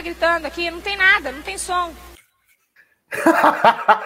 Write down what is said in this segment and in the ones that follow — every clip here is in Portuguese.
ficar gritando aqui, não tem nada, não tem som.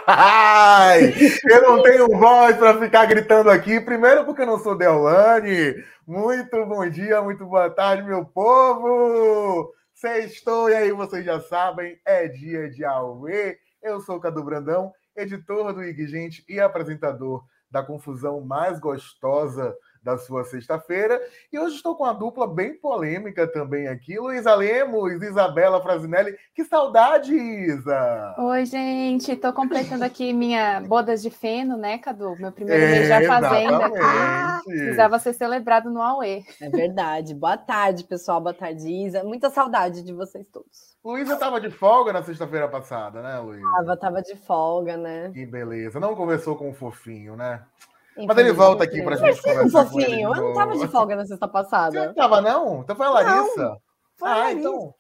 Ai, eu não tenho voz para ficar gritando aqui. Primeiro, porque eu não sou Deolane. Muito bom dia, muito boa tarde, meu povo. Sextou, e aí vocês já sabem, é dia de Aue. Eu sou o Cadu Brandão, editor do IG Gente e apresentador da confusão mais gostosa da sua sexta-feira. E hoje estou com uma dupla bem polêmica também aqui. Luísa Lemos, Isabela Frasinelli. Que saudade, Isa! Oi, gente. Estou completando aqui minha bodas de feno, né, Cadu? Meu primeiro é, mês já fazenda aqui. Precisava ser celebrado no Aue. É verdade. Boa tarde, pessoal. Boa tarde, Isa. Muita saudade de vocês todos. Luísa estava de folga na sexta-feira passada, né, Luísa? Tava, tava de folga, né? Que beleza. Não conversou com o fofinho, né? Mas ele volta aqui pra gente conversar. Um. Eu não tava de folga na sexta passada. Você não tava, não? Então foi a Larissa. Não, foi ah, Larissa. então.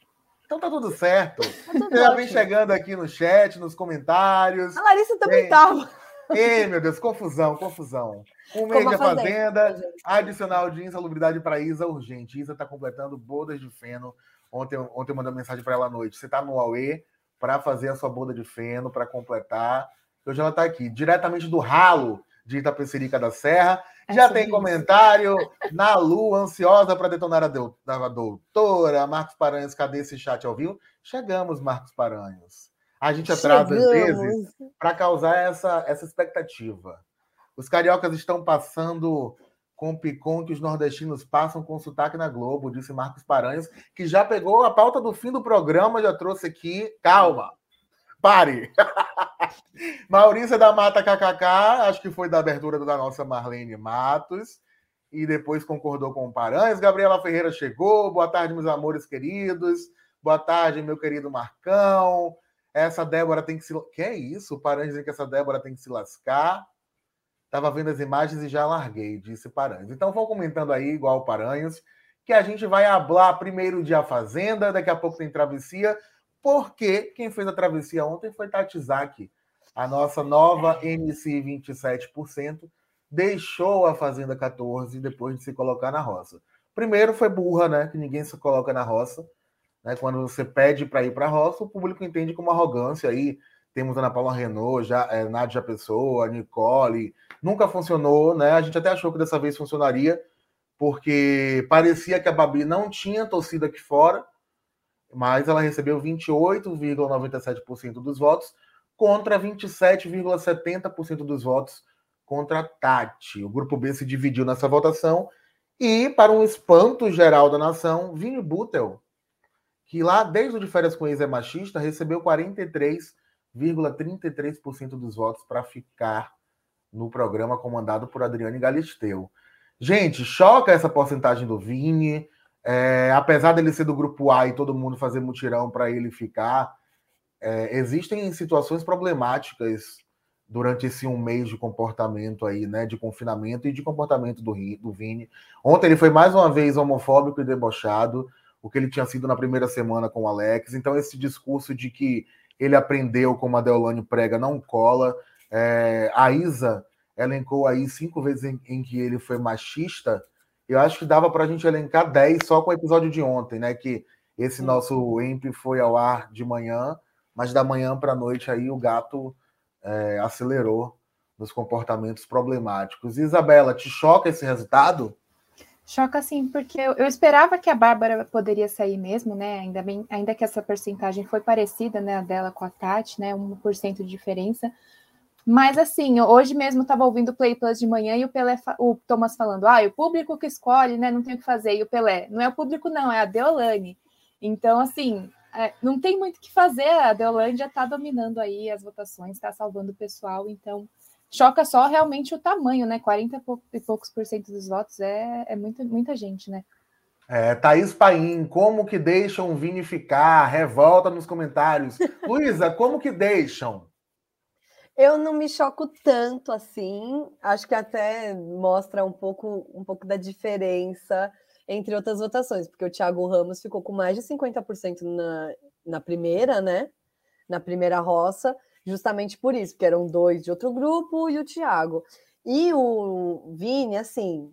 Então tá tudo certo. Tá tudo já vem chegando aqui no chat, nos comentários. A Larissa também tava. Ei, meu Deus, confusão, confusão. Um mês de fazenda, adicional de insalubridade para Isa urgente. Isa tá completando bodas de feno. Ontem, ontem eu mandei uma mensagem para ela à noite. Você tá no Aue para fazer a sua boda de feno, para completar. Hoje ela tá aqui, diretamente do ralo de Itapecerica da Serra. É Já tem comentário na Lu, ansiosa para detonar a, do, a doutora. Marcos Paranhos, cadê esse chat ao vivo? Chegamos, Marcos Paranhos. A gente atrasa Chegamos. às vezes para causar essa, essa expectativa. Os cariocas estão passando com o picom que os nordestinos passam com sotaque na Globo, disse Marcos Paranhos, que já pegou a pauta do fim do programa, já trouxe aqui. Calma, pare! Maurícia da Mata KKK, acho que foi da abertura da nossa Marlene Matos, e depois concordou com o Paranhos. Gabriela Ferreira chegou. Boa tarde, meus amores queridos. Boa tarde, meu querido Marcão. Essa Débora tem que se. Que é isso? O Paranhos que essa Débora tem que se lascar. Estava vendo as imagens e já larguei, disse Paranhos. Então vão comentando aí, igual o Paranhos, que a gente vai hablar primeiro de A Fazenda, daqui a pouco tem Travessia, porque quem fez a travessia ontem foi Tati Zaki a nossa nova MC 27%, deixou a Fazenda 14 depois de se colocar na roça. Primeiro foi burra, né? Que ninguém se coloca na roça. Né? Quando você pede para ir para a roça, o público entende como arrogância. Aí temos Ana Paula Renault, já, é, Nádia Pessoa, Nicole. Nunca funcionou, né? A gente até achou que dessa vez funcionaria, porque parecia que a Babi não tinha torcida aqui fora, mas ela recebeu 28,97% dos votos contra 27,70% dos votos contra Tati. O grupo B se dividiu nessa votação e, para um espanto geral da nação, Vini Butel, que lá desde o de férias com ex é machista, recebeu 43,33% dos votos para ficar no programa comandado por Adriane Galisteu. Gente, choca essa porcentagem do Vini. É, apesar dele ser do grupo A e todo mundo fazer mutirão para ele ficar, é, existem situações problemáticas durante esse um mês de comportamento aí, né, de confinamento e de comportamento do, do Vini. Ontem ele foi mais uma vez homofóbico e debochado, o que ele tinha sido na primeira semana com o Alex. Então esse discurso de que ele aprendeu como a Deolane prega não cola. É, a Isa elencou aí cinco vezes em, em, que ele foi machista. Eu acho que dava para a gente elencar dez só com o episódio de ontem, né? Que esse nosso EMP foi ao ar de manhã mas da manhã para a noite aí o gato é, acelerou nos comportamentos problemáticos. Isabela, te choca esse resultado? Choca sim, porque eu, eu, esperava que a Bárbara poderia sair mesmo, né? Ainda, bem, ainda que essa porcentagem foi parecida, né? A dela com a Tati, né? 1% de diferença. Mas assim, hoje mesmo estava ouvindo o Play Plus de manhã e o Pelé, o Thomas falando, ah, o público que escolhe, né? Não tem o que fazer. E o Pelé, não é o público, não, é a Deolane. Então, assim, é, não tem muito o que fazer. A Deolândia já está dominando aí as votações, está salvando o pessoal, então choca só realmente o tamanho, né? 40 e poucos por cento dos votos é, é muita, gente, né? É, Thaís Paim, como que deixam Vini ficar? Revolta nos comentários. Luísa, como que deixam? Eu não me choco tanto assim. Acho que até mostra um pouco, um pouco da diferença entre outras votações, porque o Thiago Ramos ficou com mais de 50% na, na primeira, né? Na primeira roça, justamente por isso, porque eram dois de outro grupo e o Thiago. E o Vini, assim,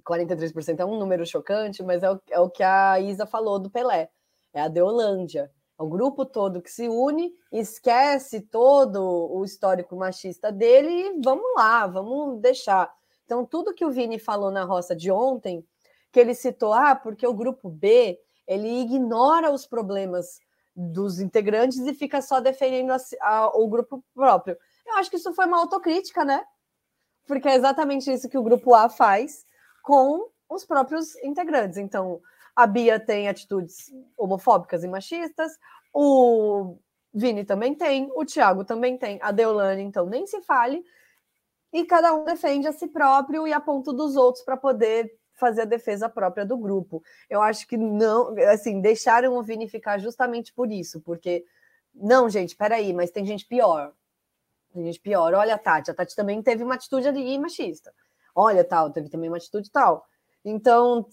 43% é um número chocante, mas é o, é o que a Isa falou do Pelé. É a Deolândia. O grupo todo que se une, esquece todo o histórico machista dele e vamos lá, vamos deixar. Então, tudo que o Vini falou na roça de ontem, que ele citou, ah, porque o grupo B ele ignora os problemas dos integrantes e fica só defendendo a, a, o grupo próprio. Eu acho que isso foi uma autocrítica, né? Porque é exatamente isso que o grupo A faz com os próprios integrantes. Então, a Bia tem atitudes homofóbicas e machistas, o Vini também tem, o Thiago também tem, a Deolane, então, nem se fale. E cada um defende a si próprio e aponta dos outros para poder fazer a defesa própria do grupo. Eu acho que não, assim, deixaram o Vini ficar justamente por isso, porque não, gente, peraí, mas tem gente pior. Tem gente pior. Olha a Tati, a Tati também teve uma atitude ali machista. Olha, tal, teve também uma atitude tal. Então,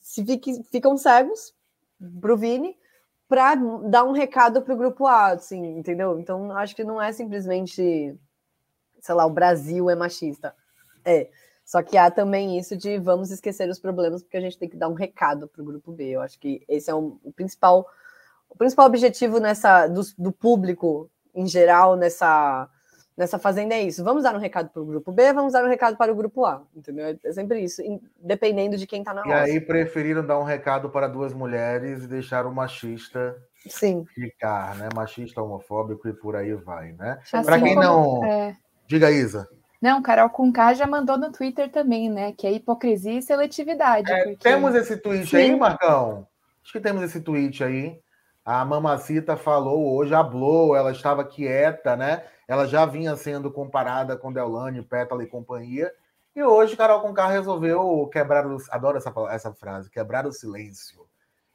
se fique, ficam cegos pro Vini para dar um recado para o grupo A, assim, entendeu? Então, acho que não é simplesmente, sei lá, o Brasil é machista. É. Só que há também isso de vamos esquecer os problemas, porque a gente tem que dar um recado para o grupo B. Eu acho que esse é um, o principal o principal objetivo nessa do, do público em geral nessa nessa fazenda é isso. Vamos dar um recado para o grupo B, vamos dar um recado para o grupo A, entendeu? É sempre isso, dependendo de quem está na E aí preferiram dar um recado para duas mulheres e deixar o machista Sim. ficar, né? Machista, homofóbico e por aí vai, né? Assim para quem não. É... Diga, Isa. Não, Carol Conká já mandou no Twitter também, né? Que é hipocrisia e seletividade. É, porque... Temos esse tweet Sim. aí, Marcão? Acho que temos esse tweet aí. A Mamacita falou hoje, hablou, ela estava quieta, né? Ela já vinha sendo comparada com Deolane, Pétala e companhia. E hoje Carol Conká resolveu quebrar o. Adoro essa, essa frase, quebrar o silêncio.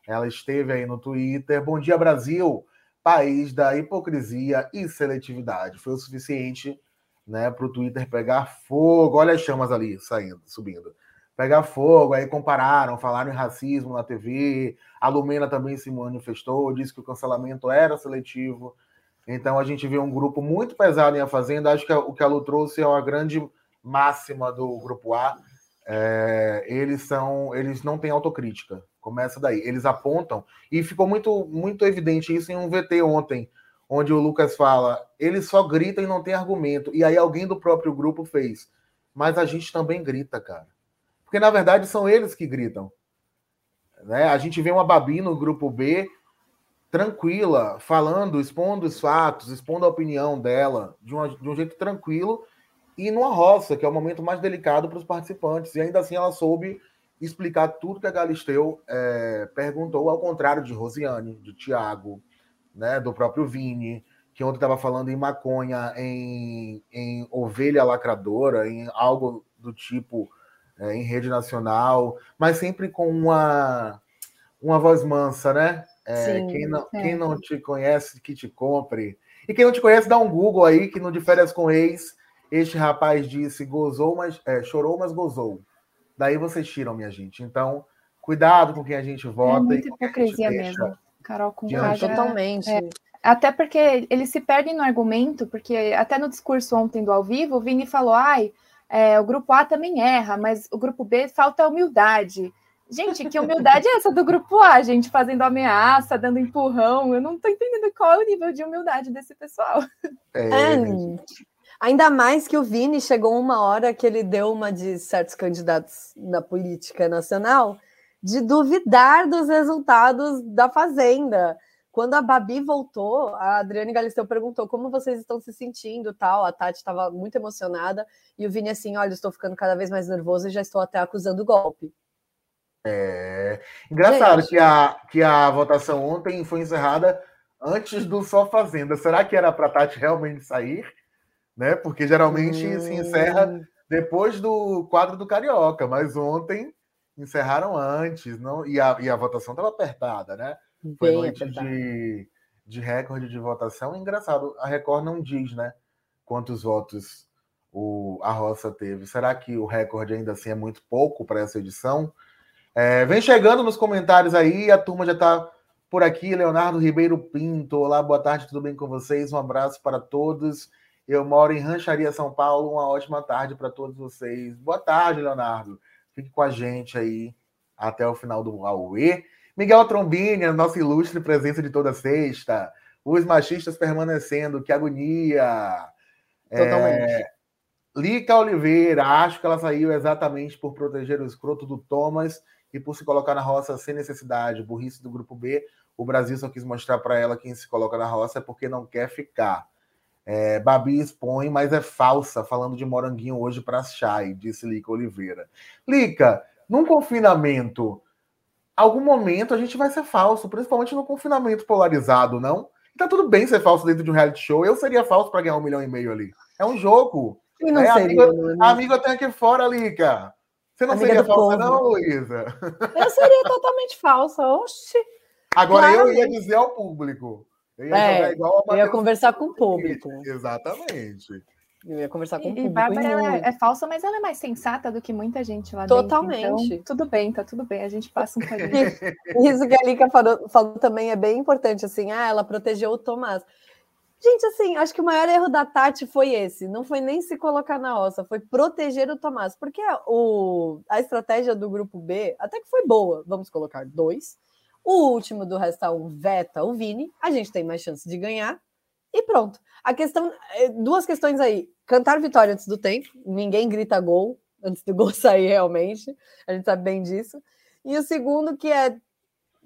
Ela esteve aí no Twitter. Bom dia, Brasil! País da hipocrisia e seletividade. Foi o suficiente né, para o Twitter pegar fogo. Olha as chamas ali saindo, subindo. Pegar fogo, aí compararam, falaram em racismo na TV. A Lumena também se manifestou, disse que o cancelamento era seletivo. Então a gente vê um grupo muito pesado em A Fazenda. Acho que o que a Lu trouxe é uma grande máxima do grupo A. É, eles são, eles não têm autocrítica. Começa daí. Eles apontam e ficou muito, muito evidente isso em um VT ontem, onde o Lucas fala: ele só grita e não tem argumento. E aí alguém do próprio grupo fez. Mas a gente também grita, cara. Porque na verdade são eles que gritam. Né? A gente vê uma Babi no grupo B tranquila, falando, expondo os fatos, expondo a opinião dela de, uma, de um jeito tranquilo e numa roça, que é o momento mais delicado para os participantes. E ainda assim ela soube explicar tudo que a Galisteu é, perguntou, ao contrário de Rosiane, de Tiago, né, do próprio Vini, que ontem estava falando em maconha, em, em ovelha lacradora, em algo do tipo é, em rede nacional, mas sempre com uma, uma voz mansa, né? É, Sim, quem, não, é. quem não te conhece, que te compre. E quem não te conhece, dá um Google aí, que no De Férias com Ex, este rapaz disse gozou, mas é, chorou, mas gozou. Daí vocês tiram, minha gente. Então, cuidado com quem a gente vota. É muita hipocrisia mesmo. Carol com Totalmente. É, até porque eles se perdem no argumento, porque até no discurso ontem do ao vivo, o Vini falou: ai, é, o grupo A também erra, mas o grupo B falta humildade. Gente, que humildade é essa do grupo A, gente, fazendo ameaça, dando empurrão? Eu não tô entendendo qual é o nível de humildade desse pessoal. É, é ainda mais que o Vini chegou uma hora que ele deu uma de certos candidatos na política nacional de duvidar dos resultados da Fazenda. Quando a Babi voltou, a Adriane Galisteu perguntou como vocês estão se sentindo, tal. A Tati estava muito emocionada e o Vini assim, olha, estou ficando cada vez mais nervoso e já estou até acusando golpe. É engraçado que a, que a votação ontem foi encerrada antes do Só Fazenda. Será que era para Tati realmente sair? Né? Porque geralmente hum. se encerra depois do quadro do Carioca, mas ontem encerraram antes, não? E a, e a votação estava apertada, né? Foi Bem noite de, de recorde de votação. Engraçado, a Record não diz, né? Quantos votos o, a Roça teve. Será que o recorde ainda assim é muito pouco para essa edição? É, vem chegando nos comentários aí, a turma já está por aqui. Leonardo Ribeiro Pinto, olá, boa tarde, tudo bem com vocês? Um abraço para todos. Eu moro em Rancharia, São Paulo. Uma ótima tarde para todos vocês. Boa tarde, Leonardo. Fique com a gente aí até o final do Aue. Miguel Trombini, a nossa ilustre presença de toda sexta. Os machistas permanecendo, que agonia. Totalmente. É... Lica Oliveira, acho que ela saiu exatamente por proteger o escroto do Thomas e por se colocar na roça sem necessidade. Burrice do grupo B. O Brasil só quis mostrar para ela quem se coloca na roça é porque não quer ficar. É, Babi expõe, mas é falsa, falando de moranguinho hoje para Chay, disse Lica Oliveira. Lica, num confinamento, algum momento a gente vai ser falso, principalmente no confinamento polarizado, não? tá tudo bem ser falso dentro de um reality show. Eu seria falso para ganhar um milhão e meio ali. É um jogo. E não é, seria, amiga, né? amiga tem aqui fora, Lica. Você não amiga seria falsa, povo. não, Luísa? Eu seria totalmente falsa. Oxi. Agora eu ia dizer ao público. Eu ia, é, igual eu ia conversar com o público. Exatamente. Eu ia conversar com e, o público. E Bárbara é, é, falsa, mas ela é mais sensata do que muita gente lá Totalmente. dentro. Totalmente. Então, tudo bem, tá tudo bem. A gente passa um caminho. Isso que a Lika falou, falou, também é bem importante, assim. Ah, ela protegeu o Tomás. Gente, assim, acho que o maior erro da Tati foi esse. Não foi nem se colocar na ossa, foi proteger o Tomás. Porque o, a estratégia do grupo B até que foi boa. Vamos colocar dois. O último do Resta um veta o Vini. A gente tem mais chance de ganhar. E pronto. A questão, é, duas questões aí. Cantar vitória antes do tempo. Ninguém grita gol antes do gol sair realmente. A gente sabe bem disso. E o segundo que é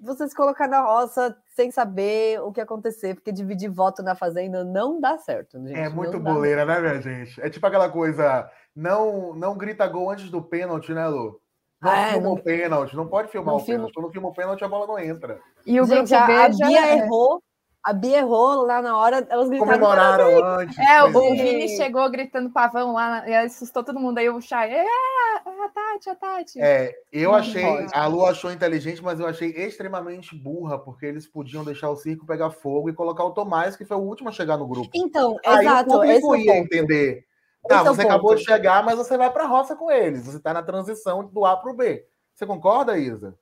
você se colocar na roça sem saber o que acontecer, porque dividir voto na fazenda não dá certo. Gente. É muito boleira, né, minha gente? É tipo aquela coisa, não não grita gol antes do pênalti, né, Lu? Não é, filma não... o pênalti, não pode filmar não o pênalti. Quando filma o pênalti, a bola não entra. E o gente, grupo B a, a Bia é. errou a Bia errou lá na hora, elas gritaram. Comemoraram antes. É, o Vini chegou gritando pavão lá, e assustou todo mundo. Aí o Chay, é, é a Tati, a Tati. É, eu achei, a Lu achou inteligente, mas eu achei extremamente burra, porque eles podiam deixar o circo pegar fogo e colocar o Tomás, que foi o último a chegar no grupo. Então, Aí exato. O público ia entender. Tá, esse você é acabou de chegar, mas você vai para a roça com eles. Você está na transição do A para o B. Você concorda, Isa?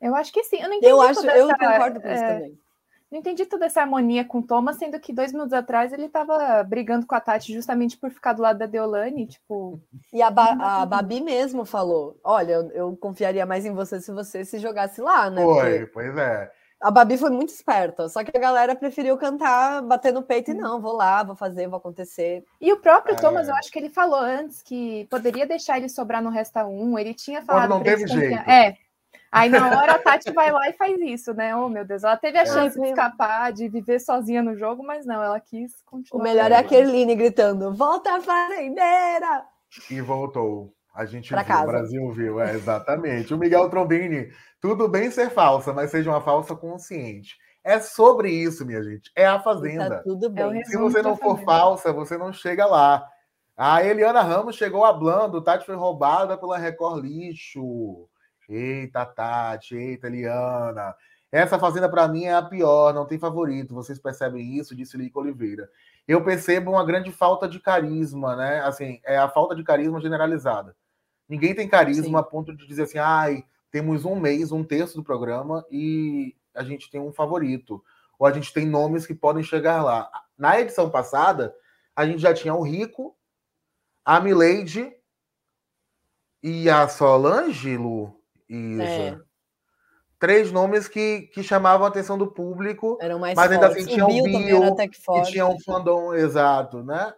Eu acho que sim. Eu não entendi eu acho, eu concordo com isso é... também. Não entendi toda essa harmonia com o Thomas, sendo que dois minutos atrás ele estava brigando com a Tati justamente por ficar do lado da Deolane, tipo. E a, ba a Babi mesmo falou: olha, eu, eu, confiaria mais em você se você se jogasse lá, né? Foi, Porque pois é. A Babi foi muito esperta, só que a galera preferiu cantar, bater no peito e não, vou lá, vou fazer, vou acontecer. E o próprio é. Thomas, eu acho que ele falou antes que poderia deixar ele sobrar no Resta 1, ele tinha falado. Quando não teve jeito. É, Aí na hora a Tati vai lá e faz isso, né? Oh, meu Deus, ela teve a é. chance de escapar, de viver sozinha no jogo, mas não, ela quis continuar. O melhor é a Kerline gritando: volta fazendeira! E voltou. A gente pra viu, casa. o Brasil viu, é, exatamente. O Miguel Trombini, tudo bem ser falsa, mas seja uma falsa consciente. É sobre isso, minha gente. É a Fazenda. Tá tudo bem. É Se você não for falsa, você não chega lá. A Eliana Ramos chegou hablando, Tati foi roubada pela Record Lixo. Eita, Tati, eita, Eliana. Essa fazenda para mim é a pior, não tem favorito. Vocês percebem isso? Disse Lico Oliveira. Eu percebo uma grande falta de carisma, né? Assim, é a falta de carisma generalizada. Ninguém tem carisma Sim. a ponto de dizer assim, ai, temos um mês, um terço do programa e a gente tem um favorito. Ou a gente tem nomes que podem chegar lá. Na edição passada, a gente já tinha o Rico, a Milady e a Solange, Lu. Isa. É. Três nomes que, que chamavam a atenção do público, Eram mais mas ainda assim tinha o Bill, Bill e tinha um fandom exato, né?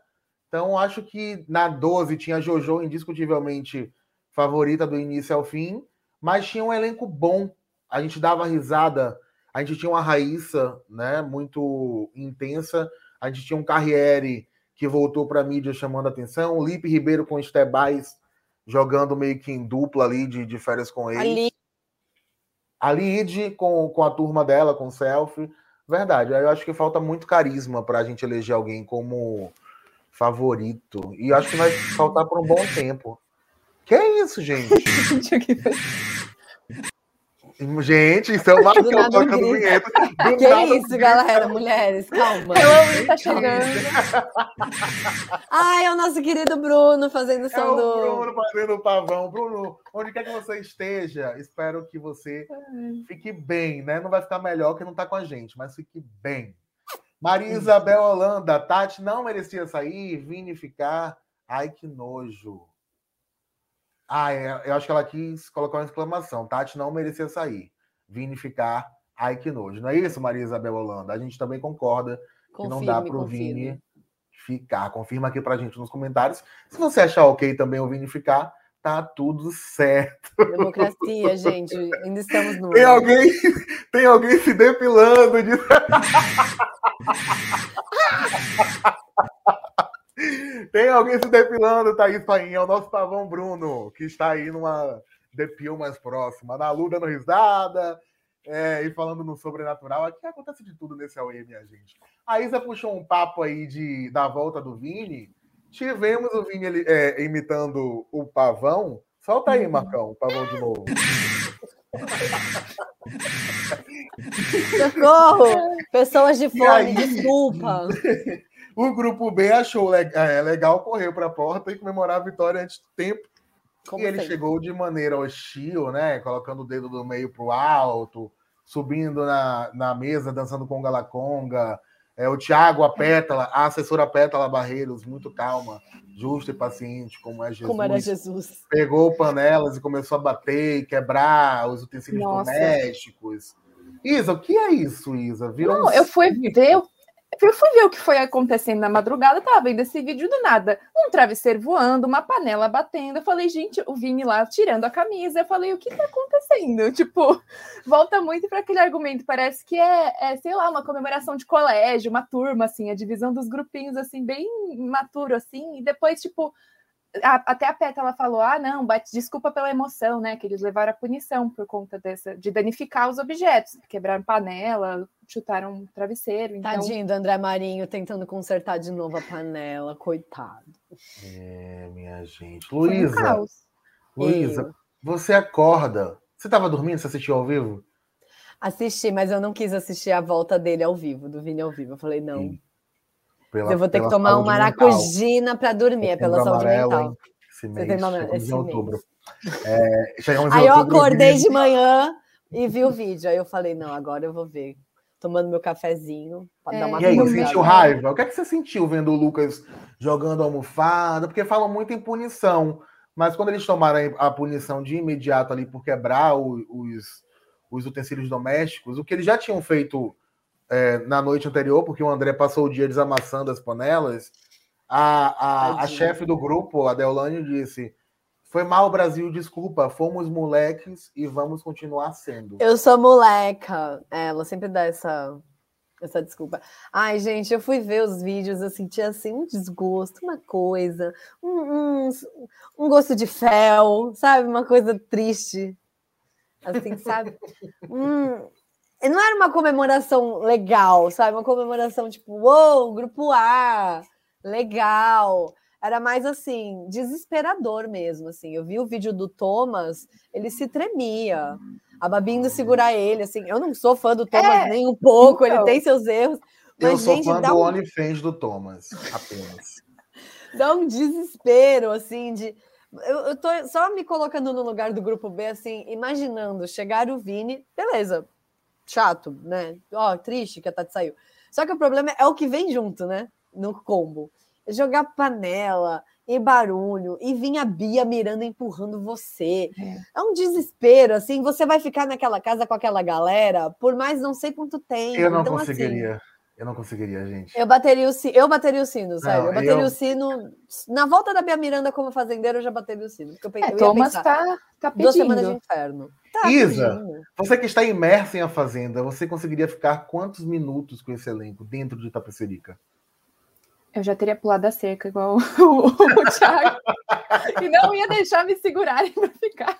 Então acho que na 12 tinha Jojo indiscutivelmente favorita do início ao fim, mas tinha um elenco bom. A gente dava risada, a gente tinha uma Raíssa, né, muito intensa, a gente tinha um Carriere que voltou para a mídia chamando a atenção, o Lipe Ribeiro com Estebais jogando meio que em dupla ali de, de férias com ele. Ali. A Lid com, com a turma dela, com o selfie. Verdade, eu acho que falta muito carisma para a gente eleger alguém como favorito. E acho que vai faltar por um bom tempo. Que é isso, gente? Gente, isso é uma que eu tocando vinheta. Que é isso, galera, mulheres, calma. Eu tá chegando. Ai, é o nosso querido Bruno fazendo som é o do. Bruno fazendo o pavão. Bruno, onde quer que você esteja, espero que você fique bem, né? Não vai ficar melhor que não tá com a gente, mas fique bem. Maria Isabel Holanda, Tati não merecia sair, Vini ficar. Ai, que nojo. Ah, é, eu acho que ela quis colocar uma exclamação. Tati não merecia sair. Vini ficar. Ai, que nojo. Não é isso, Maria Isabel Holanda? A gente também concorda confirme, que não dá para o Vini ficar. Confirma aqui para a gente nos comentários. Se você achar ok também o Vini ficar, tá tudo certo. Democracia, gente. Ainda estamos no. Tem alguém, tem alguém se depilando de. tem alguém se depilando, Thaís Painha. É o nosso pavão Bruno, que está aí numa depil mais próxima. Na Lu dando risada. É, e falando no sobrenatural, aqui acontece de tudo nesse AUE, minha gente. A Isa puxou um papo aí de, da volta do Vini. Tivemos o Vini é, imitando o pavão. Solta aí, Marcão, o pavão de novo. Socorro! Pessoas de fome, aí, desculpa. o grupo B achou é, legal, correu para a porta e comemorar a vitória antes do tempo. Como e ele chegou de maneira hostil, né? Colocando o dedo do meio para o alto, subindo na, na mesa, dançando conga la conga, é, o Tiago, a Pétala, a assessora Pétala Barreiros, muito calma, justa e paciente, como é Jesus. Como era Jesus. Pegou panelas e começou a bater e quebrar os utensílios Nossa. domésticos. Isa, o que é isso, Isa? Virou Não, um... eu fui ver eu fui ver o que foi acontecendo na madrugada, tava vendo esse vídeo do nada. Um travesseiro voando, uma panela batendo. Eu falei, gente, o Vini lá tirando a camisa. Eu falei, o que tá acontecendo? Tipo, volta muito para aquele argumento. Parece que é, é, sei lá, uma comemoração de colégio, uma turma, assim, a divisão dos grupinhos, assim, bem maturo, assim. E depois, tipo, a, até a Peta ela falou: ah, não, bate, desculpa pela emoção, né? Que eles levaram a punição por conta dessa, de danificar os objetos, quebraram panela, chutaram um travesseiro. Então... Tadinho do André Marinho tentando consertar de novo a panela, coitado. É, minha gente. Luísa, um Luísa, você acorda. Você estava dormindo? Você assistiu ao vivo? Assisti, mas eu não quis assistir a volta dele ao vivo, do Vini ao vivo. Eu falei, não. Sim. Pela, eu vou ter que tomar um maracujina para dormir, é pela saúde amarelo, mental. Esse mês, Você esse em outubro. É, aí eu acordei de manhã e vi o vídeo. Aí eu falei, não, agora eu vou ver. Tomando meu cafezinho. É. Dar uma e aí, sentiu raiva? O que, é que você sentiu vendo o Lucas jogando almofada? Porque falam muito em punição. Mas quando eles tomaram a punição de imediato ali por quebrar os, os utensílios domésticos, o que eles já tinham feito é, na noite anterior, porque o André passou o dia desamassando as panelas, a, a, a chefe do grupo, a Deolane, disse: Foi mal, Brasil, desculpa, fomos moleques e vamos continuar sendo. Eu sou moleca. É, ela sempre dá essa, essa desculpa. Ai, gente, eu fui ver os vídeos, eu senti assim um desgosto, uma coisa, um, um, um gosto de fel, sabe? Uma coisa triste. Assim, sabe? Hum, não era uma comemoração legal, sabe? Uma comemoração tipo, uou, wow, grupo A, legal. Era mais assim, desesperador mesmo, assim. Eu vi o vídeo do Thomas, ele se tremia. A Babi indo segurar ele, assim. Eu não sou fã do Thomas é, nem um pouco, então, ele tem seus erros. Mas, eu sou gente, fã do um... OnlyFans do Thomas, apenas. dá um desespero, assim, de... Eu, eu tô só me colocando no lugar do grupo B, assim, imaginando chegar o Vini, beleza, chato, né? Ó, oh, triste que a Tati saiu. Só que o problema é o que vem junto, né? No combo. Jogar panela e barulho, e vinha a Bia mirando empurrando você. É. é. um desespero, assim. Você vai ficar naquela casa com aquela galera por mais não sei quanto tempo. Eu não então, assim, conseguiria. Assim, eu não conseguiria, gente. Eu bateria o sino, eu bateria o sino, sério. Não, eu bateria eu... o sino. Na volta da Bia Miranda como fazendeira, eu já bateria o sino. Porque eu, é, eu Thomas pensar, tá, tá pedindo. Duas semanas de inferno. Tá, Isa, pedindo. você que está imersa em A Fazenda, você conseguiria ficar quantos minutos com esse elenco dentro de Itapecerica? Eu já teria pulado a cerca, igual o, o, o Thiago. e não ia deixar me segurarem para ficar.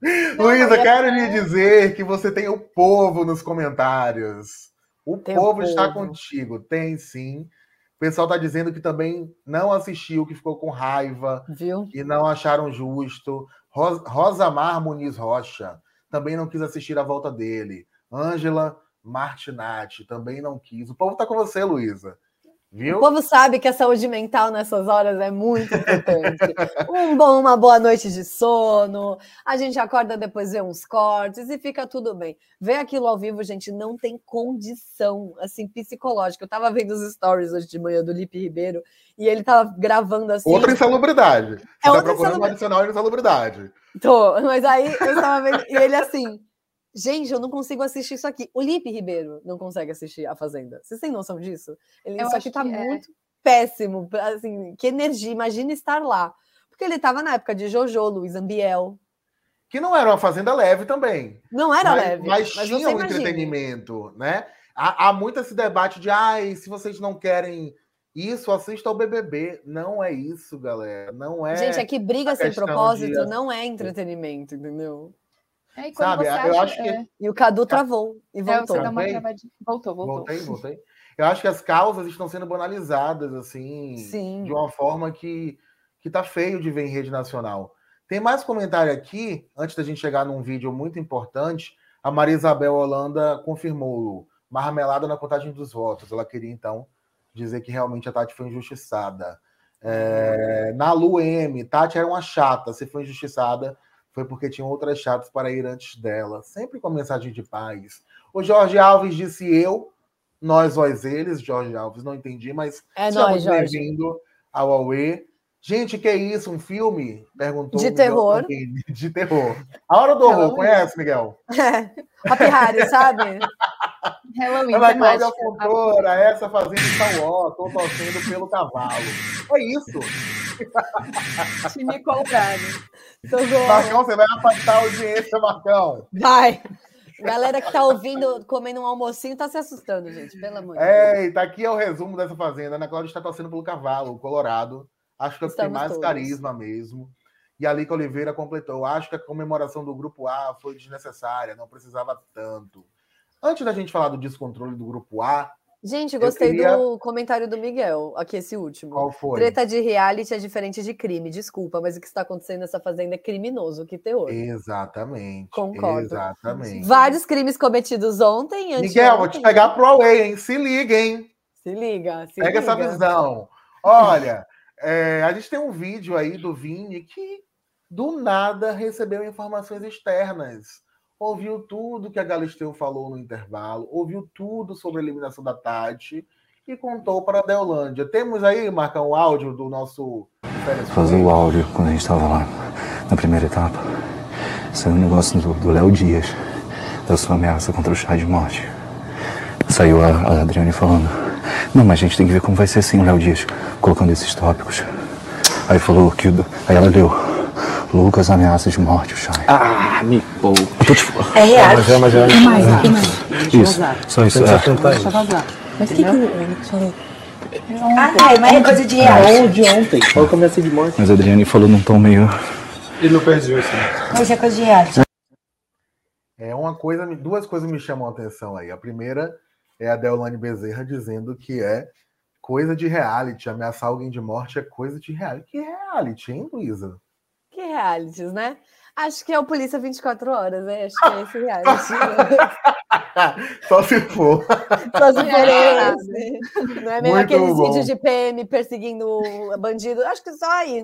Luísa, quero lhe dizer que você tem o povo nos comentários. O tem povo, o povo está contigo. Tem sim. O pessoal está dizendo que também não assistiu, que ficou com raiva Viu? e não acharam justo. Rosamar Muniz Rocha também não quis assistir a volta dele. Ângela Martinati também não quis. O povo está com você, Luísa. Viu? O povo sabe que a saúde mental nessas horas é muito importante. um bom, uma boa noite de sono, a gente acorda depois vê uns cortes e fica tudo bem. Ver aquilo ao vivo, gente, não tem condição assim psicológica. Eu tava vendo os stories hoje de manhã do Lipe Ribeiro e ele tava gravando assim. Outra insalubridade. Você é tá procurando um adicional de insalubridade. Tô, mas aí eu estava vendo e ele assim. Gente, eu não consigo assistir isso aqui. O Lipe Ribeiro não consegue assistir A Fazenda. Vocês têm noção disso? Ele, isso aqui tá é. muito péssimo. Assim, que energia. Imagina estar lá. Porque ele estava na época de Jojo, Luiz Ambiel. Que não era uma fazenda leve também. Não era mas, leve. Mas, mas tinha um entretenimento, né? Há, há muito esse debate de, ai, se vocês não querem isso, assista ao BBB. Não é isso, galera. Não é. Gente, é que briga sem propósito de... não é entretenimento, entendeu? É, Sabe, eu acha, acho que. É... E o Cadu travou e voltou. É, voltou, voltou. Voltei, voltei. Eu acho que as causas estão sendo banalizadas, assim, Sim. de uma forma que, que tá feio de ver em rede nacional. Tem mais comentário aqui, antes da gente chegar num vídeo muito importante. A Maria Isabel Holanda confirmou marmelada na contagem dos votos. Ela queria, então, dizer que realmente a Tati foi injustiçada. É, na Lu M, Tati era uma chata, se foi injustiçada foi porque tinha outras chatas para ir antes dela, sempre com mensagem de paz. O Jorge Alves disse eu, nós, vós, eles. Jorge Alves, não entendi, mas é nós, bem-vindo ao Aue. Gente, que é isso? Um filme? Perguntou. De terror. De terror. A Hora do Horror, conhece, Miguel? É. Happy Harry, sabe? Halloween, Ela é Cláudia Fontoura, essa fazendo Star Wars, tô torcendo pelo cavalo. É isso. Time comprado. Marcão, você vai afastar a audiência, Marcão. Vai. Galera que tá ouvindo, comendo um almocinho, tá se assustando, gente. Pelo amor de Deus. Eita, aqui é o resumo dessa fazenda. Ana Cláudia está torcendo pelo cavalo, o Colorado. Acho que é que tem mais todos. carisma mesmo. E a Lica Oliveira completou. Acho que a comemoração do grupo A foi desnecessária, não precisava tanto. Antes da gente falar do descontrole do grupo A, Gente, gostei queria... do comentário do Miguel, aqui esse último. Qual foi? Treta de reality é diferente de crime, desculpa, mas o que está acontecendo nessa fazenda é criminoso, que terror. Exatamente. Concordo. Exatamente. Vários crimes cometidos ontem. Miguel, vou te pegar pro Away, hein? Se liga, hein? Se liga. Se Pega liga. essa visão. Olha, é, a gente tem um vídeo aí do Vini que do nada recebeu informações externas ouviu tudo que a Galisteu falou no intervalo, ouviu tudo sobre a eliminação da Tati e contou para a Deolândia. Temos aí, Marcão, o áudio do nosso. Fazer o áudio quando a gente estava lá na primeira etapa. Saiu um negócio do Léo Dias, da sua ameaça contra o chá de morte. Saiu a, a Adriane falando: Não, mas a gente tem que ver como vai ser assim o Léo Dias, colocando esses tópicos. Aí falou que. Aí ela leu. Lucas ameaça de morte o Chay. Ah, me poupa. É real. Mas é, mas é. Que mais? Que mais? Isso, só isso. É. Mas o que, que o Lucas falou? Ah, tá, mas é coisa de real. Não, de ontem. Foi o começo de morte. Mas a Adriane falou num tom meio. Ele não perdeu assim. Hoje é coisa de real. É uma coisa, duas coisas me chamam a atenção aí. A primeira é a Deolane Bezerra dizendo que é coisa de reality, ameaçar alguém de morte é coisa de reality. Que reality, hein, Luísa? Que realities, né? Acho que é o Polícia 24 Horas, né? Acho que é esse reality. Só se for. Só se for esse. Não é mesmo aqueles bom. vídeos de PM perseguindo bandido? Acho que só aí.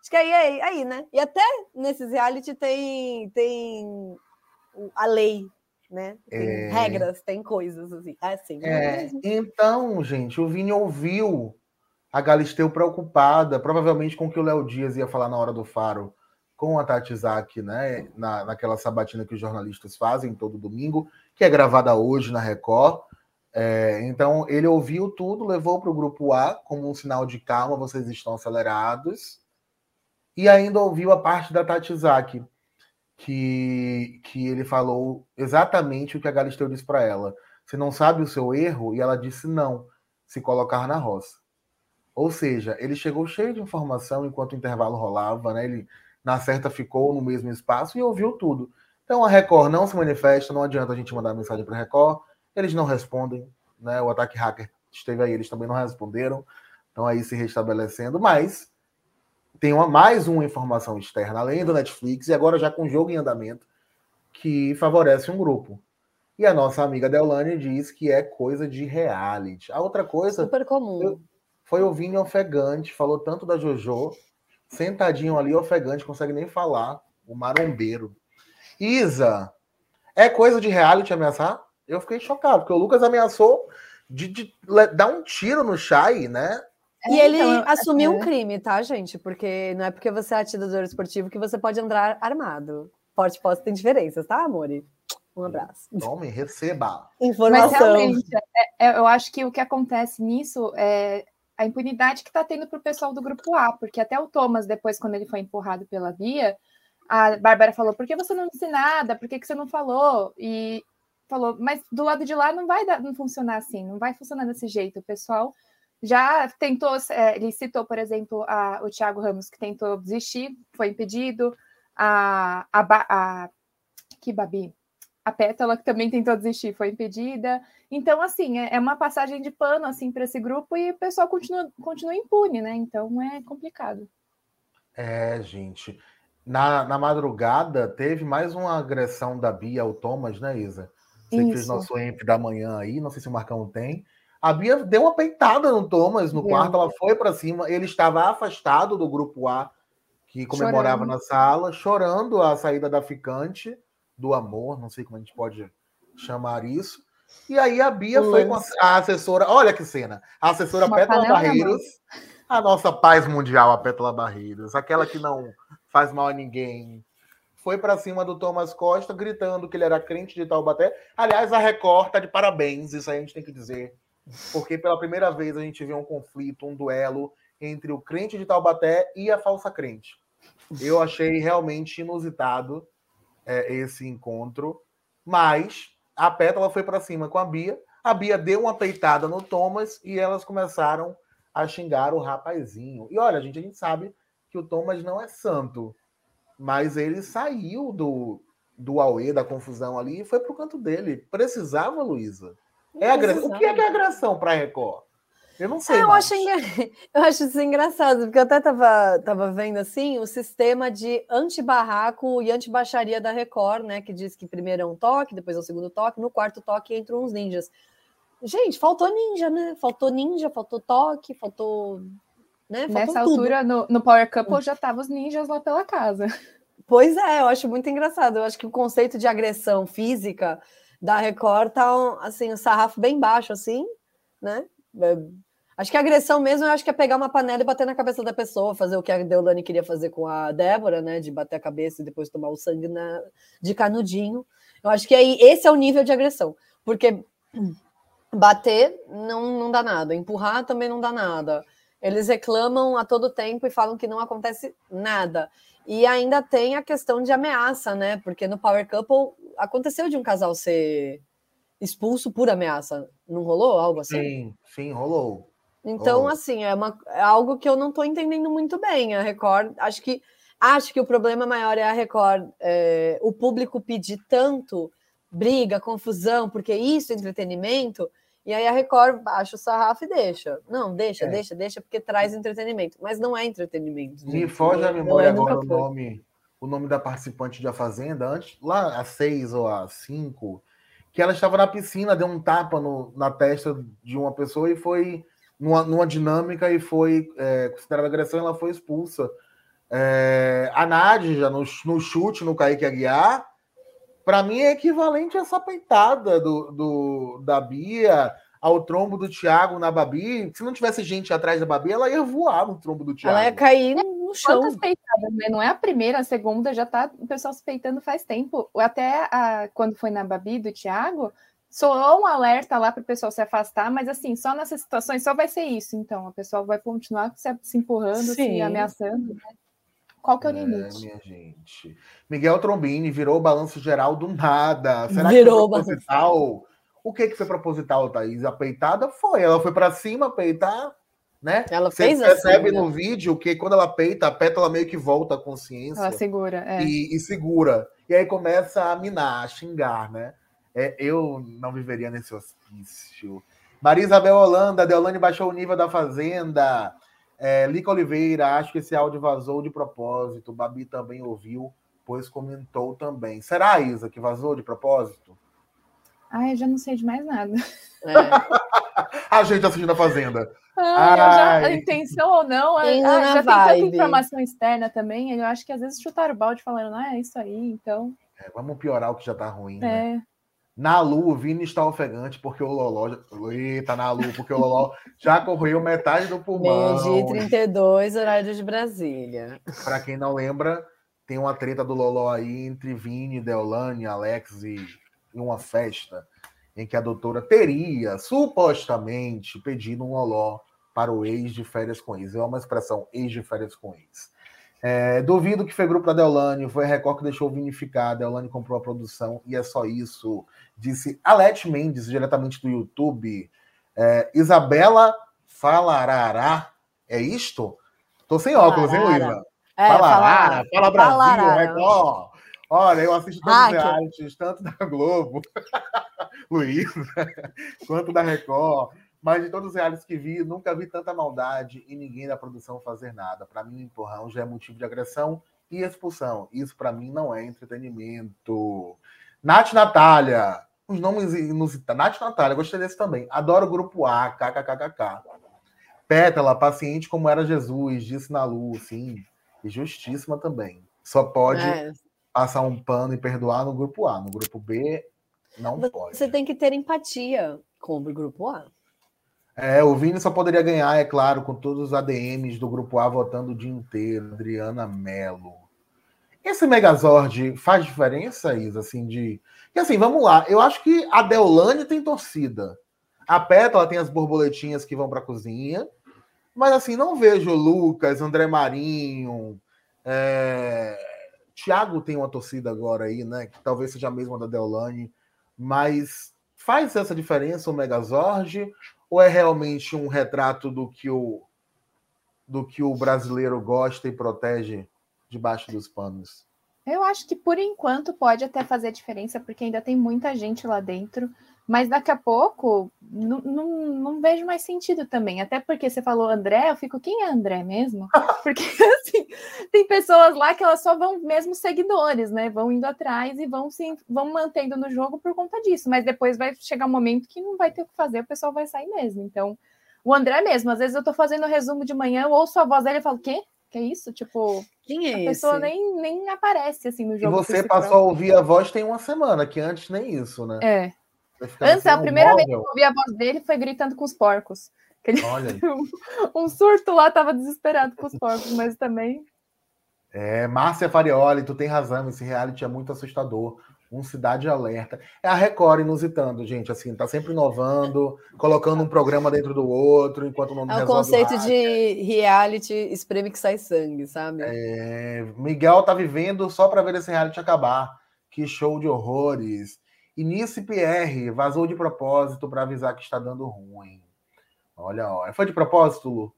Acho que aí, aí, aí, né? E até nesses reality tem, tem a lei, né? Tem é... regras, tem coisas assim. É assim. É. Então, gente, o Vini ouviu a Galisteu preocupada, provavelmente com o que o Léo Dias ia falar na hora do faro com a Tati né? Na, naquela sabatina que os jornalistas fazem todo domingo, que é gravada hoje na Record. É, então ele ouviu tudo, levou para o grupo A como um sinal de calma, vocês estão acelerados, e ainda ouviu a parte da Tati que, que ele falou exatamente o que a Galisteu disse para ela. Você não sabe o seu erro? E ela disse não, se colocar na roça. Ou seja, ele chegou cheio de informação enquanto o intervalo rolava, né? Ele na certa ficou no mesmo espaço e ouviu tudo. Então a Record não se manifesta, não adianta a gente mandar mensagem para a Record, eles não respondem, né? O ataque hacker esteve aí, eles também não responderam. Então aí se restabelecendo, mas tem uma, mais uma informação externa, além do Netflix, e agora já com o jogo em andamento, que favorece um grupo. E a nossa amiga Deolane diz que é coisa de reality. A outra coisa. Super comum. Foi o Vini ofegante, falou tanto da JoJo, sentadinho ali, ofegante, consegue nem falar. O marombeiro. Isa, é coisa de reality ameaçar? Eu fiquei chocado, porque o Lucas ameaçou de, de dar um tiro no Chay, né? E ele então, assumiu é... um crime, tá, gente? Porque não é porque você é atirador esportivo que você pode andar armado. Porte posse tem diferenças, tá, amore? Um abraço. Tome, receba. Informação. Mas realmente, é, é, eu acho que o que acontece nisso é a impunidade que está tendo para o pessoal do grupo A, porque até o Thomas, depois, quando ele foi empurrado pela Bia, a Bárbara falou: por que você não disse nada? Por que, que você não falou? E falou, mas do lado de lá não vai dar, não funcionar assim, não vai funcionar desse jeito. O pessoal já tentou, é, ele citou, por exemplo, a, o Thiago Ramos, que tentou desistir, foi impedido, a, a, a que Babi? A Pétala, que também tentou desistir, foi impedida. Então, assim, é, é uma passagem de pano assim para esse grupo e o pessoal continua, continua impune, né? Então é complicado. É, gente. Na, na madrugada teve mais uma agressão da Bia ao Thomas, né, Isa? Você Isso. fez nosso EMP da manhã aí, não sei se o Marcão tem. A Bia deu uma peitada no Thomas no quarto, ela foi para cima, ele estava afastado do grupo A, que comemorava chorando. na sala, chorando a saída da ficante, do amor, não sei como a gente pode chamar isso. E aí a Bia foi com a assessora, olha que cena, a assessora uma Pétala Barreiros, a nossa paz mundial, a Pétala Barreiros, aquela que não faz mal a ninguém, foi para cima do Thomas Costa, gritando que ele era crente de Taubaté. Aliás, a Record tá de parabéns, isso aí a gente tem que dizer porque pela primeira vez a gente vê um conflito, um duelo entre o crente de Taubaté e a falsa crente. Eu achei realmente inusitado é, esse encontro, mas a Pétala foi para cima com a Bia. A Bia deu uma peitada no Thomas e elas começaram a xingar o rapazinho. E olha, gente, a gente sabe que o Thomas não é santo, mas ele saiu do, do Aue, da confusão ali, e foi pro canto dele. Precisava, Luísa. É. O que é, que é agressão para Record? Eu não sei. É, eu, acho engra... eu acho isso engraçado, porque eu até tava, tava vendo assim o sistema de anti-barraco e anti-baixaria da Record, né? Que diz que primeiro é um toque, depois é o segundo toque, no quarto toque entram uns ninjas. Gente, faltou ninja, né? Faltou ninja, faltou toque, faltou. Né? Faltou Nessa tudo. altura, no, no Power Couple, já estavam os ninjas lá pela casa. Pois é, eu acho muito engraçado. Eu acho que o conceito de agressão física da Record tá um, assim, o sarrafo bem baixo, assim, né? Acho que a agressão mesmo, eu acho que é pegar uma panela e bater na cabeça da pessoa, fazer o que a Deolane queria fazer com a Débora, né? De bater a cabeça e depois tomar o sangue na, de canudinho. Eu acho que aí esse é o nível de agressão, porque bater não, não dá nada, empurrar também não dá nada. Eles reclamam a todo tempo e falam que não acontece nada. E ainda tem a questão de ameaça, né? Porque no Power Couple aconteceu de um casal ser expulso por ameaça. Não rolou algo assim? Sim, sim, rolou. Então, rolou. assim, é, uma, é algo que eu não estou entendendo muito bem. A Record, acho que acho que o problema maior é a Record, é, o público pedir tanto briga, confusão, porque isso é entretenimento, e aí a Record baixa o sarrafo e deixa. Não, deixa, é. deixa, deixa, porque traz entretenimento. Mas não é entretenimento. Me foge a memória é, agora o nome, o nome da participante de A Fazenda, antes, lá às seis ou às cinco, que ela estava na piscina, deu um tapa no, na testa de uma pessoa e foi numa, numa dinâmica e foi é, considerada agressão ela foi expulsa. É, a Nádia, no, no chute no Kaique Aguiar, para mim é equivalente a essa peitada do, do, da Bia ao trombo do Thiago na Babi. Se não tivesse gente atrás da Babi, ela ia voar no trombo do Thiago. Ela ia cair no chão. Quantas peitadas, né? Não é a primeira, a segunda já tá o pessoal se peitando faz tempo. Até a, quando foi na Babi do Thiago, soou um alerta lá para o pessoal se afastar, mas assim, só nessas situações só vai ser isso. Então, a pessoa vai continuar se, se empurrando, Sim. se ameaçando. Né? Qual que é o é, limite? minha gente. Miguel Trombini virou o balanço geral do nada. Será virou que foi proposital? O que, que foi proposital, Thaís? A peitada foi. Ela foi para cima peitar, né? Ela fez Você percebe assim, no né? vídeo que quando ela peita, a pétala meio que volta a consciência. Ela segura, é. E, e segura. E aí começa a minar, a xingar, né? É, eu não viveria nesse hospício. Maria Isabel Holanda, Deolane baixou o nível da Fazenda. É, Lica Oliveira, acho que esse áudio vazou de propósito. Babi também ouviu, pois comentou também. Será, Isa, que vazou de propósito? Ai, eu já não sei de mais nada. É. A gente assistindo a Fazenda. Ai, eu já, a intenção ou não, a- Indo ah, na já tem vibe. tanta informação externa também. Eu acho que às vezes chutaram o balde falando, ah, é isso aí, então. É, vamos piorar o que já tá ruim, né? Na Lu, o Vini está ofegante porque o Loló. Já... Eita, na Lu, porque o Loló já corroeu metade do pulmão. Meio-dia e 32, horário de Brasília. Para quem não lembra, tem uma treta do Loló aí entre Vini, Deolane, Alex e, e uma festa em que a doutora teria, supostamente, pedido um Loló para o ex de férias com ex. É uma expressão ex de férias com ex. É, duvido que foi grupo da Deolane, foi a Record que deixou o Vini ficar, a Deolane comprou a produção e é só isso. Disse Alete Mendes, diretamente do YouTube. É, Isabela Falarará, é isto? Tô sem óculos, hein. Luísa? É, Falarara, Fala Brasil, Falarara. Record. Olha, eu assisto todos os Hacker. realities, tanto da Globo, Luísa, quanto da Record. Mas de todos os realities que vi, nunca vi tanta maldade e ninguém da produção fazer nada. Para mim, o empurrão já é motivo de agressão e expulsão. Isso para mim não é entretenimento. Nath Natália, os nomes inusitados. Nath Natália, gostei desse também. Adoro o grupo A, kkkk. Pétala, paciente como era Jesus, disse na lua, sim. E justíssima também. Só pode É, passar um pano e perdoar no grupo A. No grupo B, não pode. Você tem que ter empatia com o grupo A. É, o Vini só poderia ganhar, é claro, com todos os ADMs do grupo A votando o dia inteiro. Adriana Mello. Esse Megazord faz diferença, Isa, assim, de. E assim, vamos lá. Eu acho que a Deolane tem torcida. A Pétala tem as borboletinhas que vão para a cozinha. Mas assim, não vejo Lucas, André Marinho. É... Tiago tem uma torcida agora aí, né? Que talvez seja a mesma da Deolane. Mas faz essa diferença o Megazord? Ou é realmente um retrato do que o, do que o brasileiro gosta e protege debaixo dos panos? Eu acho que por enquanto pode até fazer diferença, porque ainda tem muita gente lá dentro. Mas daqui a pouco não, não, não vejo mais sentido também. Até porque você falou André, eu fico, quem é André mesmo? Porque assim, tem pessoas lá que elas só vão mesmo seguidores, né? Vão indo atrás e vão se vão mantendo no jogo por conta disso. Mas depois vai chegar um momento que não vai ter o que fazer, o pessoal vai sair mesmo. Então, o André mesmo, às vezes eu tô fazendo resumo de manhã, eu ouço a voz dele e falo, quê? Que é isso? Tipo, Quem é a esse? pessoa nem, nem aparece assim no E jogo. você principal. passou a ouvir a voz tem uma semana, que antes nem isso, né? É. Antes, a primeira vez que móvel. eu ouvi a voz dele foi gritando com os porcos. Ele- Olha aí. um surto lá, tava desesperado com os porcos, mas também. É, Márcia Farioli, tu tem razão, esse reality é muito assustador. Um Cidade Alerta. É a Record inusitando, gente, assim, tá sempre inovando, colocando um programa dentro do outro, enquanto não É o conceito de reality espreme que sai sangue, sabe? É, Miguel tá vivendo só para ver esse reality acabar. Que show de horrores. Início Pierre vazou de propósito para avisar que está dando ruim. Olha, olha. Foi de propósito, Lu?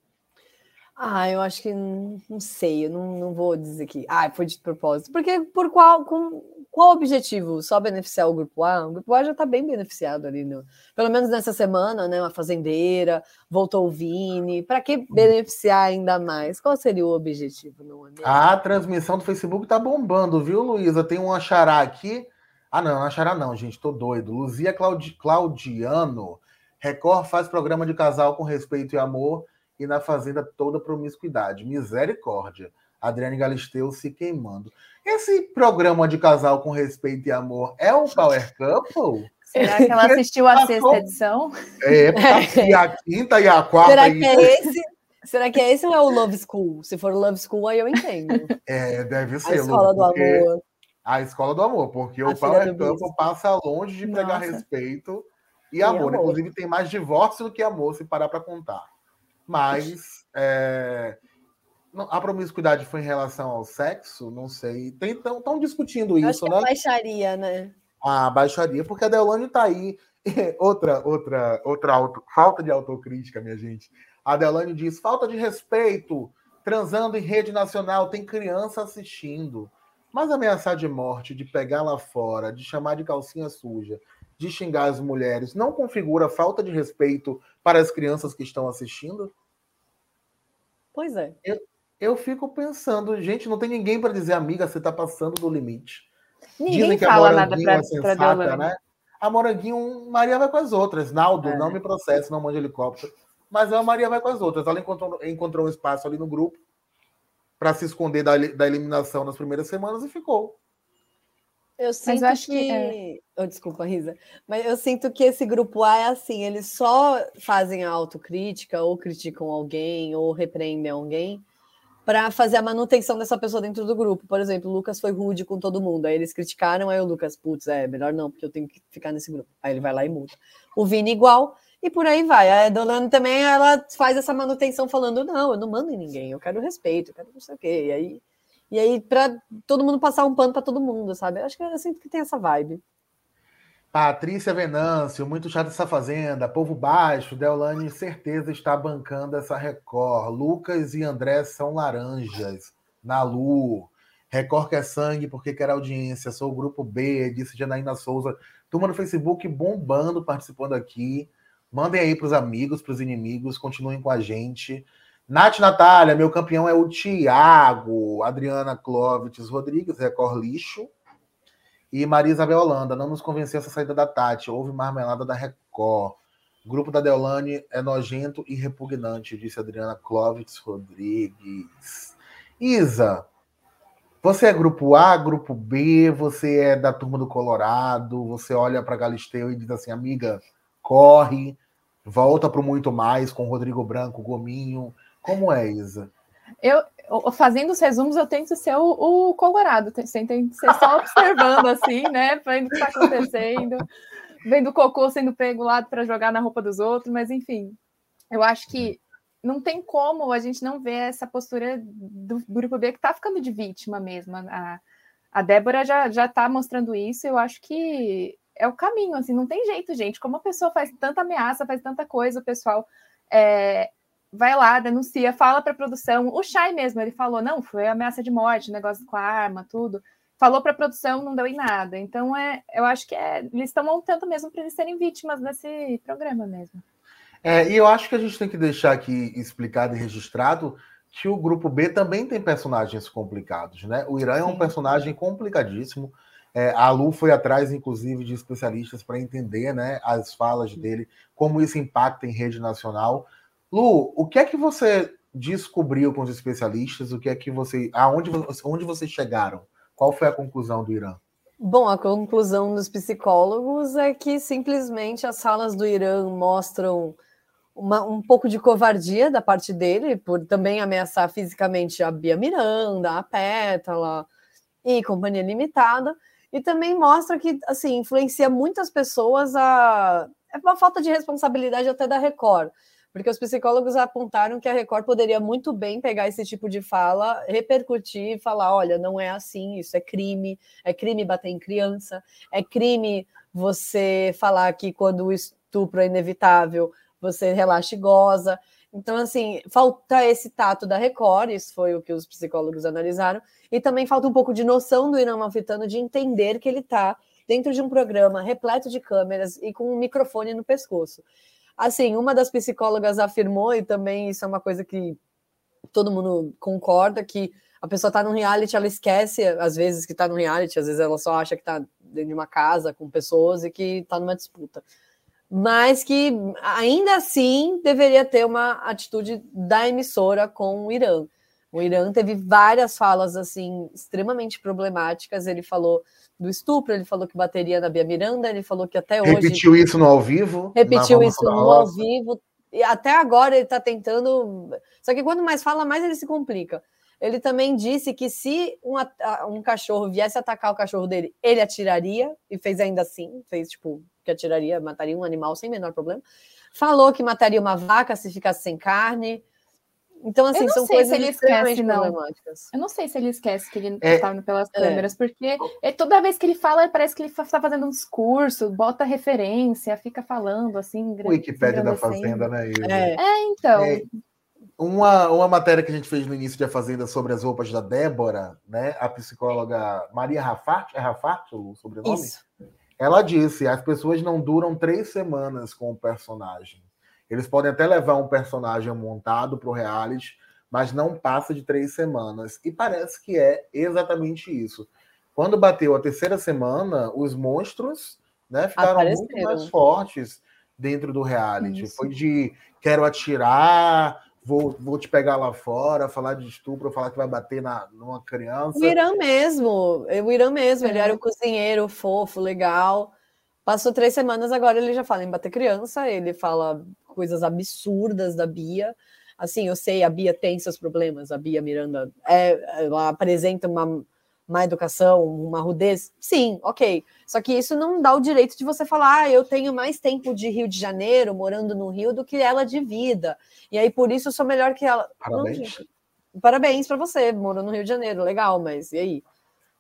Ah, eu acho que não, sei, eu não, não vou dizer que. Ah, foi de propósito. Porque por qual, com, qual objetivo? Só beneficiar o grupo A? O grupo A já está bem beneficiado ali, no, pelo menos nessa semana, né? Uma fazendeira, voltou o Vini. Para que beneficiar ainda mais? Qual seria o objetivo, não é mesmo? A transmissão do Facebook tá bombando, viu, Luísa? Tem um achará aqui. Ah, não, não achará não, gente, tô doido. Luzia Claudi- Claudiano. Record faz programa de casal com respeito e amor e na Fazenda toda promiscuidade. Misericórdia. Adriane Galisteu se queimando. Esse programa de casal com respeito e amor é um Power Couple? Será que ela assistiu a sexta edição? É, porque e a quinta e a quarta. Será que é esse? Será que é esse ou é o Love School? Se for Love School, aí eu entendo. É, deve A ser. Lu, escola do amor. A escola do amor, porque A o Power bispo. Couple passa longe de pegar Nossa. respeito e, E amor. amor. Inclusive, tem mais divórcio do que amor, se parar para contar. Mas é, a promiscuidade foi em relação ao sexo? Não sei. Estão discutindo isso, que né? é baixaria, né? A baixaria, porque a Deolane tá aí. outra, outra, outra auto- falta de autocrítica, minha gente. A Deolane diz: falta de respeito, transando em rede nacional, tem criança assistindo. Mas ameaçar de morte, de pegar lá fora, de chamar de calcinha suja, de xingar as mulheres, não configura falta de respeito para as crianças que estão assistindo? Pois é. Eu fico pensando, gente, não tem ninguém para dizer, amiga, você está passando do limite. Ninguém Dizem que a fala nada Moranguinho pra, é sensata, né? A Moranguinho, Maria vai com as outras. Naldo, É. não me processe, não mande helicóptero. Mas a Maria vai com as outras. Ela encontrou, encontrou um espaço ali no grupo para se esconder da, da eliminação nas primeiras semanas e ficou. Eu sinto acho que. que é. Oh, desculpa, Risa. Mas eu sinto que esse grupo A é assim: eles só fazem a autocrítica, ou criticam alguém, ou repreendem alguém, para fazer a manutenção dessa pessoa dentro do grupo. Por exemplo, o Lucas foi rude com todo mundo. Aí eles criticaram, aí o Lucas, putz, é melhor não, porque eu tenho que ficar nesse grupo. Aí ele vai lá e muda. O Vini igual, e por aí vai. A Dolane também, ela faz essa manutenção falando: não, eu não mando em ninguém, eu quero respeito, eu quero não sei o quê. E aí. E aí, para todo mundo passar um pano para todo mundo, sabe? Eu acho que eu sinto que tem essa vibe. Patrícia Venâncio, muito chato essa fazenda. Povo baixo, Deolane certeza está bancando essa Record. Lucas e André são laranjas. Na Lu. Record quer sangue porque quer audiência. Sou o grupo B, disse Janaína Souza. Turma no Facebook bombando, participando aqui. Mandem aí para os amigos, para os inimigos. Continuem com a gente. Nath Natália, meu campeão é o Tiago. Adriana Clóvites Rodrigues, Record Lixo. E Maria Isabel Holanda, não nos convenceu essa saída da Tati. Houve marmelada da Record. O grupo da Deolane é nojento e repugnante, disse Adriana Clóvis Rodrigues. Isa, você é grupo A, grupo B, você é da turma do Colorado, você olha para Galisteu e diz assim, amiga, corre, volta para o muito mais com Rodrigo Branco, Gominho. Como é, Isa? Eu, fazendo os resumos, eu tento ser o, o Colorado, tem que ser só observando, assim, né? Vendo o que está acontecendo, vendo o cocô sendo pego lá para jogar na roupa dos outros, mas enfim, eu acho que não tem como a gente não ver essa postura do grupo B que está ficando de vítima mesmo. A, a Débora já, já tá mostrando isso, eu acho que é o caminho, assim, não tem jeito, gente. Como a pessoa faz tanta ameaça, faz tanta coisa, o pessoal é, vai lá, denuncia, fala para a produção. O Chay mesmo, ele falou, não, foi ameaça de morte, negócio com a arma, tudo. Falou para a produção, não deu em nada. Então, é, eu acho que é, eles estão montando mesmo para eles serem vítimas desse programa mesmo. É, e eu acho que a gente tem que deixar aqui explicado e registrado que o grupo B também tem personagens complicados, né? O Irã é um Sim. personagem complicadíssimo. É, a Lu foi atrás, inclusive, de especialistas para entender né, as falas dele, como isso impacta em rede nacional. Lu, o que é que você descobriu com os especialistas? O que é que você. Aonde onde vocês chegaram? Qual foi a conclusão do Irã? Bom, a conclusão dos psicólogos é que simplesmente as salas do Irã mostram uma- um pouco de covardia da parte dele, por também ameaçar fisicamente a Bia Miranda, a Pétala e Companhia Limitada, e também mostra que, assim, influencia muitas pessoas a... É uma falta de responsabilidade até da Record, porque os psicólogos apontaram que a Record poderia muito bem pegar esse tipo de fala, repercutir e falar, olha, não é assim, isso é crime, é crime bater em criança, é crime você falar que quando o estupro é inevitável, você relaxa e goza. Então, assim, falta esse tato da Record, isso foi o que os psicólogos analisaram, e também falta um pouco de noção do Irã Malfitano de entender que ele está dentro de um programa repleto de câmeras e com um microfone no pescoço. Assim, uma das psicólogas afirmou, e também isso é uma coisa que todo mundo concorda, que a pessoa está num reality, ela esquece, às vezes, que está no reality, às vezes ela só acha que está dentro de uma casa com pessoas e que está numa disputa. Mas que ainda assim deveria ter uma atitude da emissora com o Irã. O Irã teve várias falas assim extremamente problemáticas. Ele falou do estupro, ele falou que bateria na Bia Miranda, ele falou que até hoje Repetiu isso no ao vivo? repetiu isso no ao vivo. E até agora ele está tentando. Só que quanto mais fala, mais ele se complica. Ele também disse que se um, um cachorro viesse atacar o cachorro dele, ele atiraria, e fez ainda assim, fez tipo, que atiraria, mataria um animal sem menor problema. Falou que mataria uma vaca se ficasse sem carne. Então, assim, são sei se coisas ele extremamente esquece, não. problemáticas. Eu não sei se ele esquece que ele É. estava pelas câmeras, porque é, toda vez que ele fala, parece que ele está fazendo um discurso, bota referência, fica falando assim. O Wikipédia da. Fazenda, né, Isa? É, Então, É, Uma, uma matéria que a gente fez no início de A Fazenda sobre as roupas da Débora, né? A psicóloga Maria Rafart, é Rafart o sobrenome? isso. Ela disse: as pessoas não duram três semanas com o personagem. Eles podem até levar um personagem montado para o reality, mas não passa de três semanas. E parece que é exatamente isso. Quando bateu a terceira semana, os monstros né? Ficaram muito mais fortes dentro do reality. Isso. Foi de quero atirar, vou, vou te pegar lá fora, falar de estupro, falar que vai bater na, numa criança. O Irã mesmo, o Irã mesmo, é. ele era o cozinheiro fofo, legal. Passou três semanas, agora ele já fala em bater criança, ele fala coisas absurdas da Bia. Assim, eu sei, a Bia tem seus problemas, a Bia Miranda é, ela apresenta uma má educação, uma rudez. Sim, ok. Só que isso não dá o direito de você falar, ah, eu tenho mais tempo de Rio de Janeiro, morando no Rio, do que ela de vida. E aí, por isso, eu sou melhor que ela. Parabéns. Não, parabéns para você, morou no Rio de Janeiro, legal, mas e aí?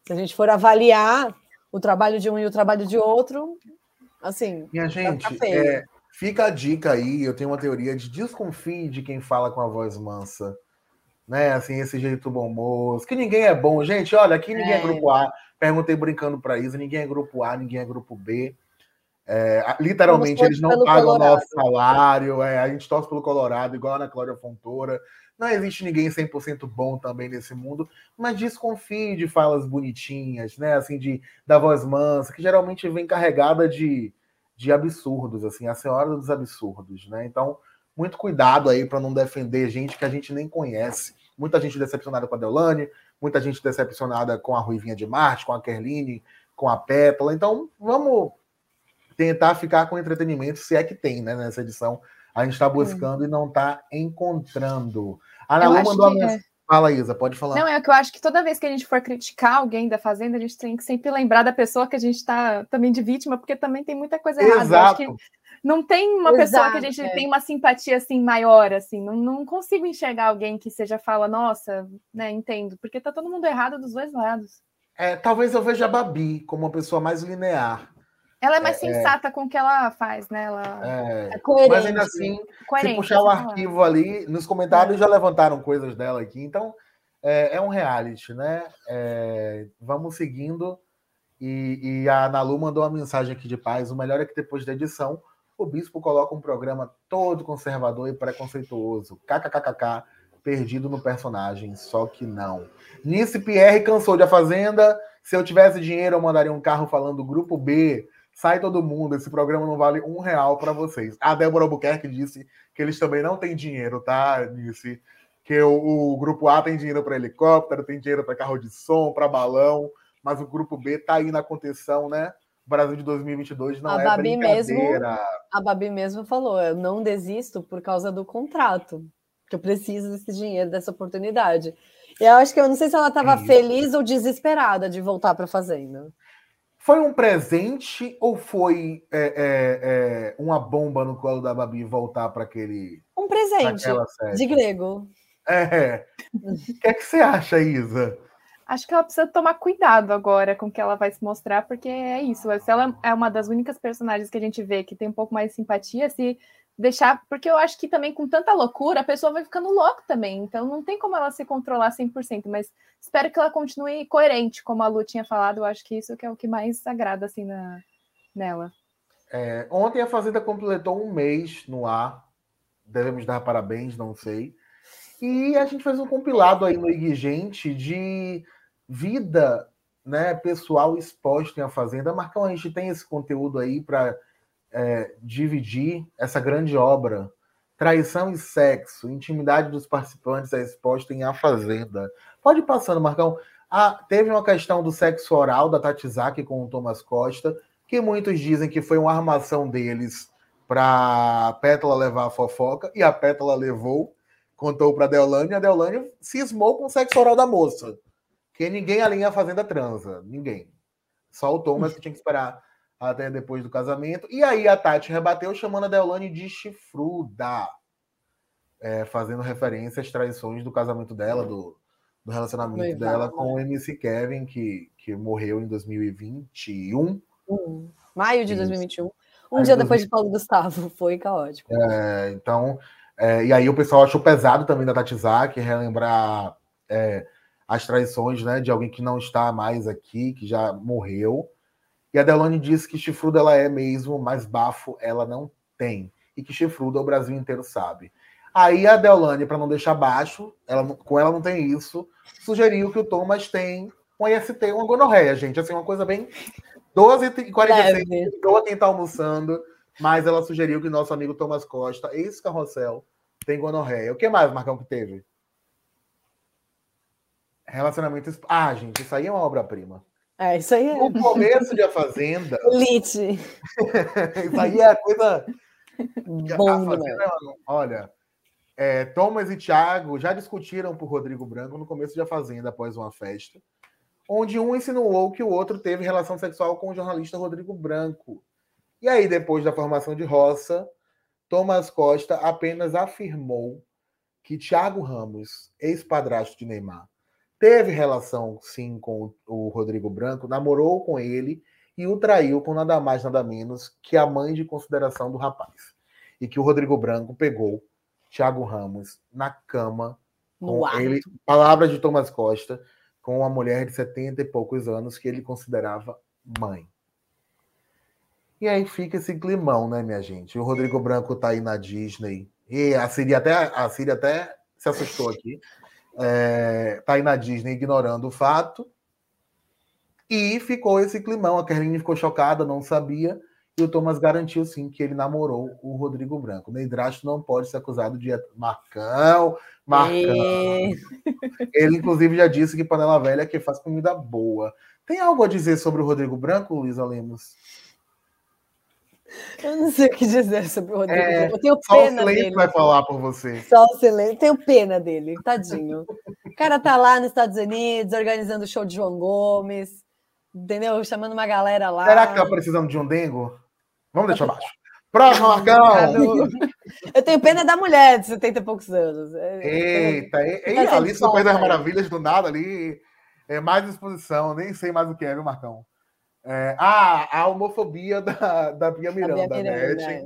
Se a gente for avaliar o trabalho de um e o trabalho de outro, assim. Minha gente, é, fica a dica aí. Eu tenho uma teoria de desconfie de quem fala com a voz mansa. Né, assim, esse jeito bom moço, que ninguém é bom, gente. Olha, aqui ninguém é, é grupo A. Perguntei brincando para Isa, ninguém é grupo A, ninguém é grupo B. É, literalmente, eles não pagam o nosso salário. É, a gente torce pelo Colorado, igual a Ana Cláudia Fontoura. Não existe ninguém 100% bom também nesse mundo, mas desconfie de falas bonitinhas, né? Assim, de, da voz mansa, que geralmente vem carregada de, de absurdos, assim, a senhora dos absurdos, né? Então, muito cuidado aí para não defender gente que a gente nem conhece. Muita gente decepcionada com a Deolane, muita gente decepcionada com a Ruivinha de Marte, com a Kerline, com a Pétala. Então, vamos tentar ficar com entretenimento, se é que tem, né, nessa edição a gente está buscando hum. e não está encontrando. A Ana Lu mandou uma é. Fala, Isa, pode falar. Não, é que eu acho que toda vez que a gente for criticar alguém da Fazenda, a gente tem que sempre lembrar da pessoa que a gente está também de vítima, porque também tem muita coisa errada. Exato. Não tem uma Exato, pessoa que a gente é. tem uma simpatia assim maior, assim. Não, não consigo enxergar alguém que seja fala, nossa, né, entendo, porque tá todo mundo errado dos dois lados. É, talvez eu veja a Babi como uma pessoa mais linear. Ela é mais é, é. sensata é, com o que ela faz, né? Ela é, é coerente. Mas ainda assim, coerente, se puxar o arquivo ali, nos comentários já levantaram coisas dela aqui. Então, é, é um reality, né? vamos seguindo. E, e a Nalu mandou uma mensagem aqui de paz. O melhor é que depois da edição, o bispo coloca um programa todo conservador e preconceituoso. KKKKK, perdido no personagem, só que não. Nice Pierre cansou de A Fazenda. Se eu tivesse dinheiro, eu mandaria um carro falando Grupo B Sai todo mundo, esse programa não vale um real para vocês. A Débora Albuquerque disse que eles também não têm dinheiro, tá? Disse que o, o grupo A tem dinheiro para helicóptero, tem dinheiro para carro de som, para balão, mas o grupo B tá aí na contenção, né? Brasil de 2022 não a é Babi brincadeira. Mesmo, a Babi mesmo falou, eu não desisto por causa do contrato, que eu preciso desse dinheiro, dessa oportunidade. E eu acho que eu não sei se ela estava feliz ou desesperada de voltar para a fazenda. Foi um presente ou foi é, é, é, uma bomba no colo da Babi voltar para aquele. Um presente de grego. É. O que é que você acha, Isa? Acho que ela precisa tomar cuidado agora com o que ela vai se mostrar, porque é isso. Se ela é uma das únicas personagens que a gente vê que tem um pouco mais de simpatia, se deixar, porque eu acho que também com tanta loucura a pessoa vai ficando louca também, então não tem como ela se controlar 100%, mas espero que ela continue coerente, como a Lu tinha falado, eu acho que isso que é o que mais agrada assim na, nela. É, ontem a Fazenda completou um mês no ar, devemos dar parabéns, não sei, e a gente fez um compilado aí no IG Gente de vida né, pessoal exposta em A Fazenda. Marcão, a gente tem esse conteúdo aí para é, dividir essa grande obra. Traição e sexo, intimidade dos participantes é exposta em A Fazenda. Pode ir passando, Marcão. Ah, teve uma questão do sexo oral da Tatizaki com o Thomas Costa, que muitos dizem que foi uma armação deles para Pétala levar a fofoca, e a Pétala levou, contou para Deolane, e a Deolane cismou com o sexo oral da moça. Que ninguém alinha a Fazenda transa, ninguém. Só o Thomas que tinha que esperar até depois do casamento. E aí a Tati rebateu chamando a Deolane de chifruda, é, fazendo referência às traições do casamento dela, do, do relacionamento dela com o MC Kevin, que, que morreu em 2021. Hum, maio de 2021. Um dia depois de Paulo Gustavo, foi caótico. É, então, é, e aí o pessoal achou pesado também da Tati Zaki relembrar é, as traições né, de alguém que não está mais aqui, que já morreu. E a Delane disse que chifruda ela é mesmo, mas bafo ela não tem. E que chifruda o Brasil inteiro sabe. Aí a Deolane, para não deixar baixo, ela, com ela não tem isso, sugeriu que o Thomas tem um IST, uma gonorreia, gente. Assim, uma coisa bem 12h46, perdoa quem tá almoçando, mas ela sugeriu que nosso amigo Thomas Costa, ex-carrossel, tem gonorreia. O que mais, Marcão, que teve? Relacionamento. Ah, gente, isso aí é uma obra-prima. É, isso aí é. No começo de A Fazenda. Elite. isso aí é a coisa. Bom, a Fazenda, olha, é, Thomas e Thiago já discutiram por Rodrigo Branco no começo de A Fazenda, após uma festa, onde um insinuou que o outro teve relação sexual com o jornalista Rodrigo Branco. E aí, depois da formação de Roça, Thomas Costa apenas afirmou que Thiago Ramos, ex-padrasto de Neymar, teve relação sim com o Rodrigo Branco, namorou com ele e o traiu com nada mais, nada menos que a mãe de consideração do rapaz. E que o Rodrigo Branco pegou Thiago Ramos na cama No com ato. ele, palavras de Thomas Costa, com uma mulher de 70 e poucos anos que ele considerava mãe. E aí fica esse climão, né, minha gente? O Rodrigo Branco tá aí na Disney. E a Siri até, a Siri até se assustou aqui. É, tá aí na Disney ignorando o fato. E ficou esse climão. A Kerline ficou chocada, não sabia. E o Thomas garantiu sim que ele namorou o Rodrigo Branco. O Neidrasto não pode ser acusado de Marcão, Marcão. É. Ele, inclusive, já disse que panela velha é que faz comida boa. Tem algo a dizer sobre o Rodrigo Branco, Luísa Lemos? Eu não sei o que dizer sobre o Rodrigo. É, eu tenho Só o pena dele. vai falar por você. Só o silêncio. Tenho pena dele, tadinho. O cara tá lá nos Estados Unidos organizando o show de João Gomes, entendeu? Chamando uma galera lá. Será que tá precisando de um dengo? Vamos deixar abaixo. Próximo, Marcão! Eu tenho pena da mulher de 70 e poucos anos. É, Eita, e, e Tá ali no País das. Maravilhas, do nada ali, é mais exposição, nem sei mais o que é, viu, Marcão? É, ah, a homofobia da, da Bia Miranda, Bia né? Miranda, é.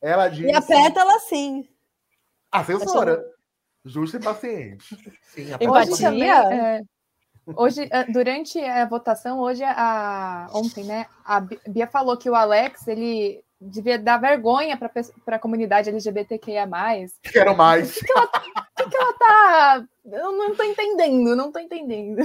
Ela disse... E a Pétala, sim. A censora. Justa e paciente. Sim, a Empatia? Hoje também, é, hoje, é, durante a votação, hoje, a, ontem, né, a Bi- Bia falou que o Alex, ele devia dar vergonha para a comunidade LGBTQIA+. Quero mais. Ela tá... Eu não tô entendendo, não tô entendendo.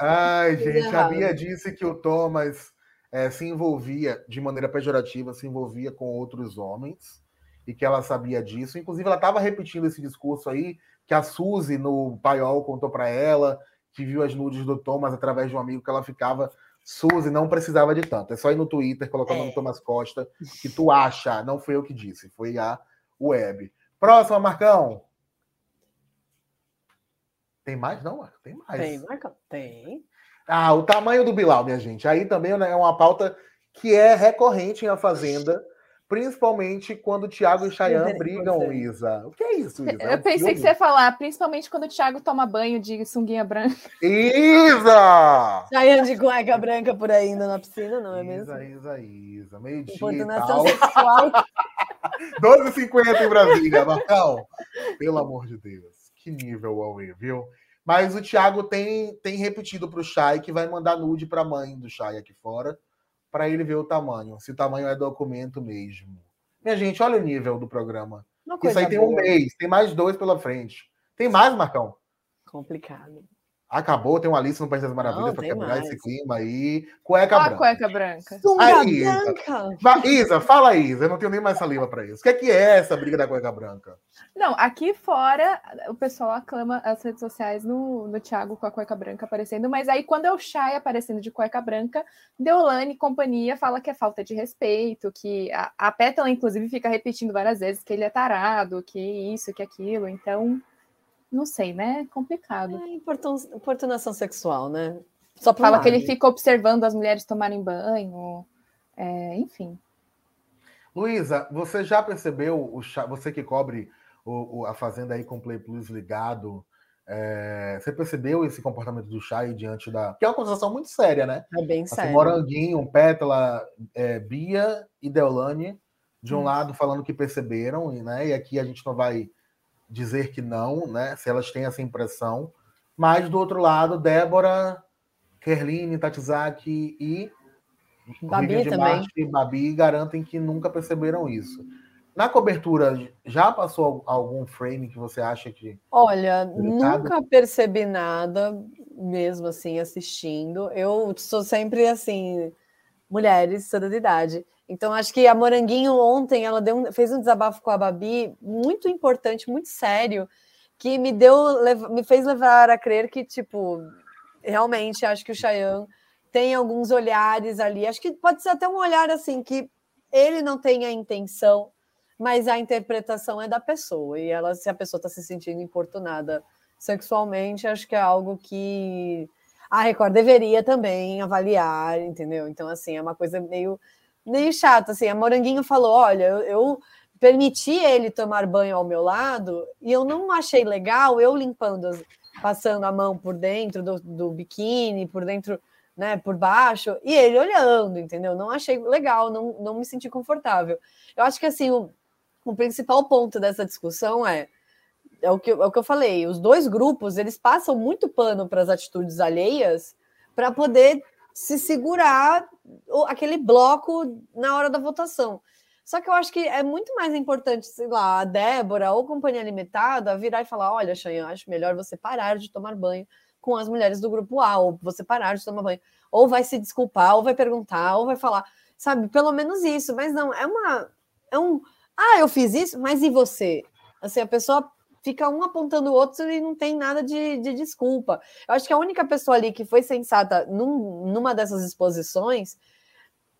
Ai, gente, a. Bia disse que o Thomas eh, se envolvia de maneira pejorativa, se envolvia com outros homens e que ela sabia disso. Inclusive, ela estava repetindo esse discurso aí que a Suzy no Paiol contou para ela, que viu as nudes do Thomas através de um amigo que ela ficava. Suzy não precisava de tanto. É só ir no Twitter, colocar o nome É. Thomas Costa, que tu acha. Não foi eu que disse, foi a web. Próxima, Marcão. Tem mais? Não, Marco? Tem mais. Tem, Marcão? Tem. Ah, o tamanho do Bilal, minha gente. Aí também né, é uma pauta que é recorrente em A Fazenda, principalmente quando o Thiago e Chayanne brigam, Isa. O que é isso, Isa? É Eu um pensei que filme? você ia falar, principalmente quando o Thiago toma banho de sunguinha branca. Isa! Saindo de cueca branca por aí indo na piscina, não é mesmo? Isa, Isa, Isa. Meio-dia e Importunação tal. sexual. 12h50 em Brasília, Marcão. Pelo amor de Deus. Que nível, Huawei, viu? Mas o Thiago tem, tem repetido para o Chay que vai mandar nude para a mãe do Chay aqui fora, para ele ver o tamanho, se o tamanho é documento mesmo. Minha gente, olha o nível do programa. Uma Isso aí tem um boa. mês, tem mais dois pela frente. Tem mais, Marcão? Complicado. Acabou, tem uma lista no País das Maravilhas para quebrar mais. esse clima aí. Cueca Ó a branca. cueca branca. Sunga Isa. branca. Isa, fala aí, Isa. Eu não tenho nem mais saliva para isso. O que é, que é essa briga da cueca branca? Não, aqui fora o pessoal aclama as redes sociais no, no Thiago com a cueca branca aparecendo, mas aí quando é o Chay aparecendo de cueca branca, Deolane e companhia fala que é falta de respeito, que a, a Pétala, inclusive, fica repetindo várias vezes que ele é tarado, que isso, que aquilo, então, não sei, né? Complicado. É importun- importunação sexual, né? Só Fala que ele fica observando as mulheres tomarem banho, é, enfim. Luísa, você já percebeu, o você que cobre o- o- a Fazenda aí com o Play Plus ligado, é, você percebeu esse comportamento do Chay diante da... Que é uma acusação muito séria, né? É bem Assim, sério. Moranguinho, Pétala, é, Bia e Deolane, de um Isso. lado falando que perceberam, e, né, e aqui a gente não vai dizer que não, né, se elas têm essa impressão, mas do outro lado, Débora, Kerline, Tatizaki e Babi de também. Marte e Babi garantem que nunca perceberam isso. Na cobertura, já passou algum frame que você acha que Olha, Delicado. nunca percebi nada, mesmo assim, assistindo. Eu sou sempre assim, mulheres toda de idade. Então, acho que a Moranguinho ontem ela deu, fez um desabafo com a Babi muito importante, muito sério, que me deu, me fez levar a crer que, tipo, realmente acho que o Chayanne tem alguns olhares ali. Acho que pode ser até um olhar assim que ele não tem a intenção, mas a interpretação é da pessoa. E ela, se a pessoa está se sentindo importunada sexualmente, acho que é algo que a Record deveria também avaliar, entendeu? Então, assim, é uma coisa meio, meio chata. Assim, a Moranguinho falou: olha, eu, eu permiti ele tomar banho ao meu lado e eu não achei legal eu limpando, passando a mão por dentro do, do biquíni, por dentro, né, por baixo, e ele olhando, entendeu? Não achei legal, não, não me senti confortável. Eu acho que assim, o, o principal ponto dessa discussão é é o, que, é o que eu falei, os dois grupos eles passam muito pano para as atitudes alheias para poder se segurar aquele bloco na hora da votação. Só que eu acho que é muito mais importante, sei lá, a Débora ou Companhia Limitada virar e falar: olha, Xanhan, acho melhor você parar de tomar banho com as mulheres do grupo A, ou você parar de tomar banho. Ou vai se desculpar, ou vai perguntar, ou vai falar, sabe, pelo menos isso. Mas não, é uma. É um. Ah, eu fiz isso, mas e você? Assim, a pessoa fica um apontando o outro e não tem nada de, de desculpa. Eu acho que a única pessoa ali que foi sensata num, numa dessas exposições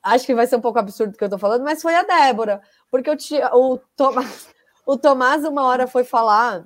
acho que vai ser um pouco absurdo o que eu tô falando, mas foi a Débora, porque eu tinha, o, Tomás, o Tomás uma hora foi falar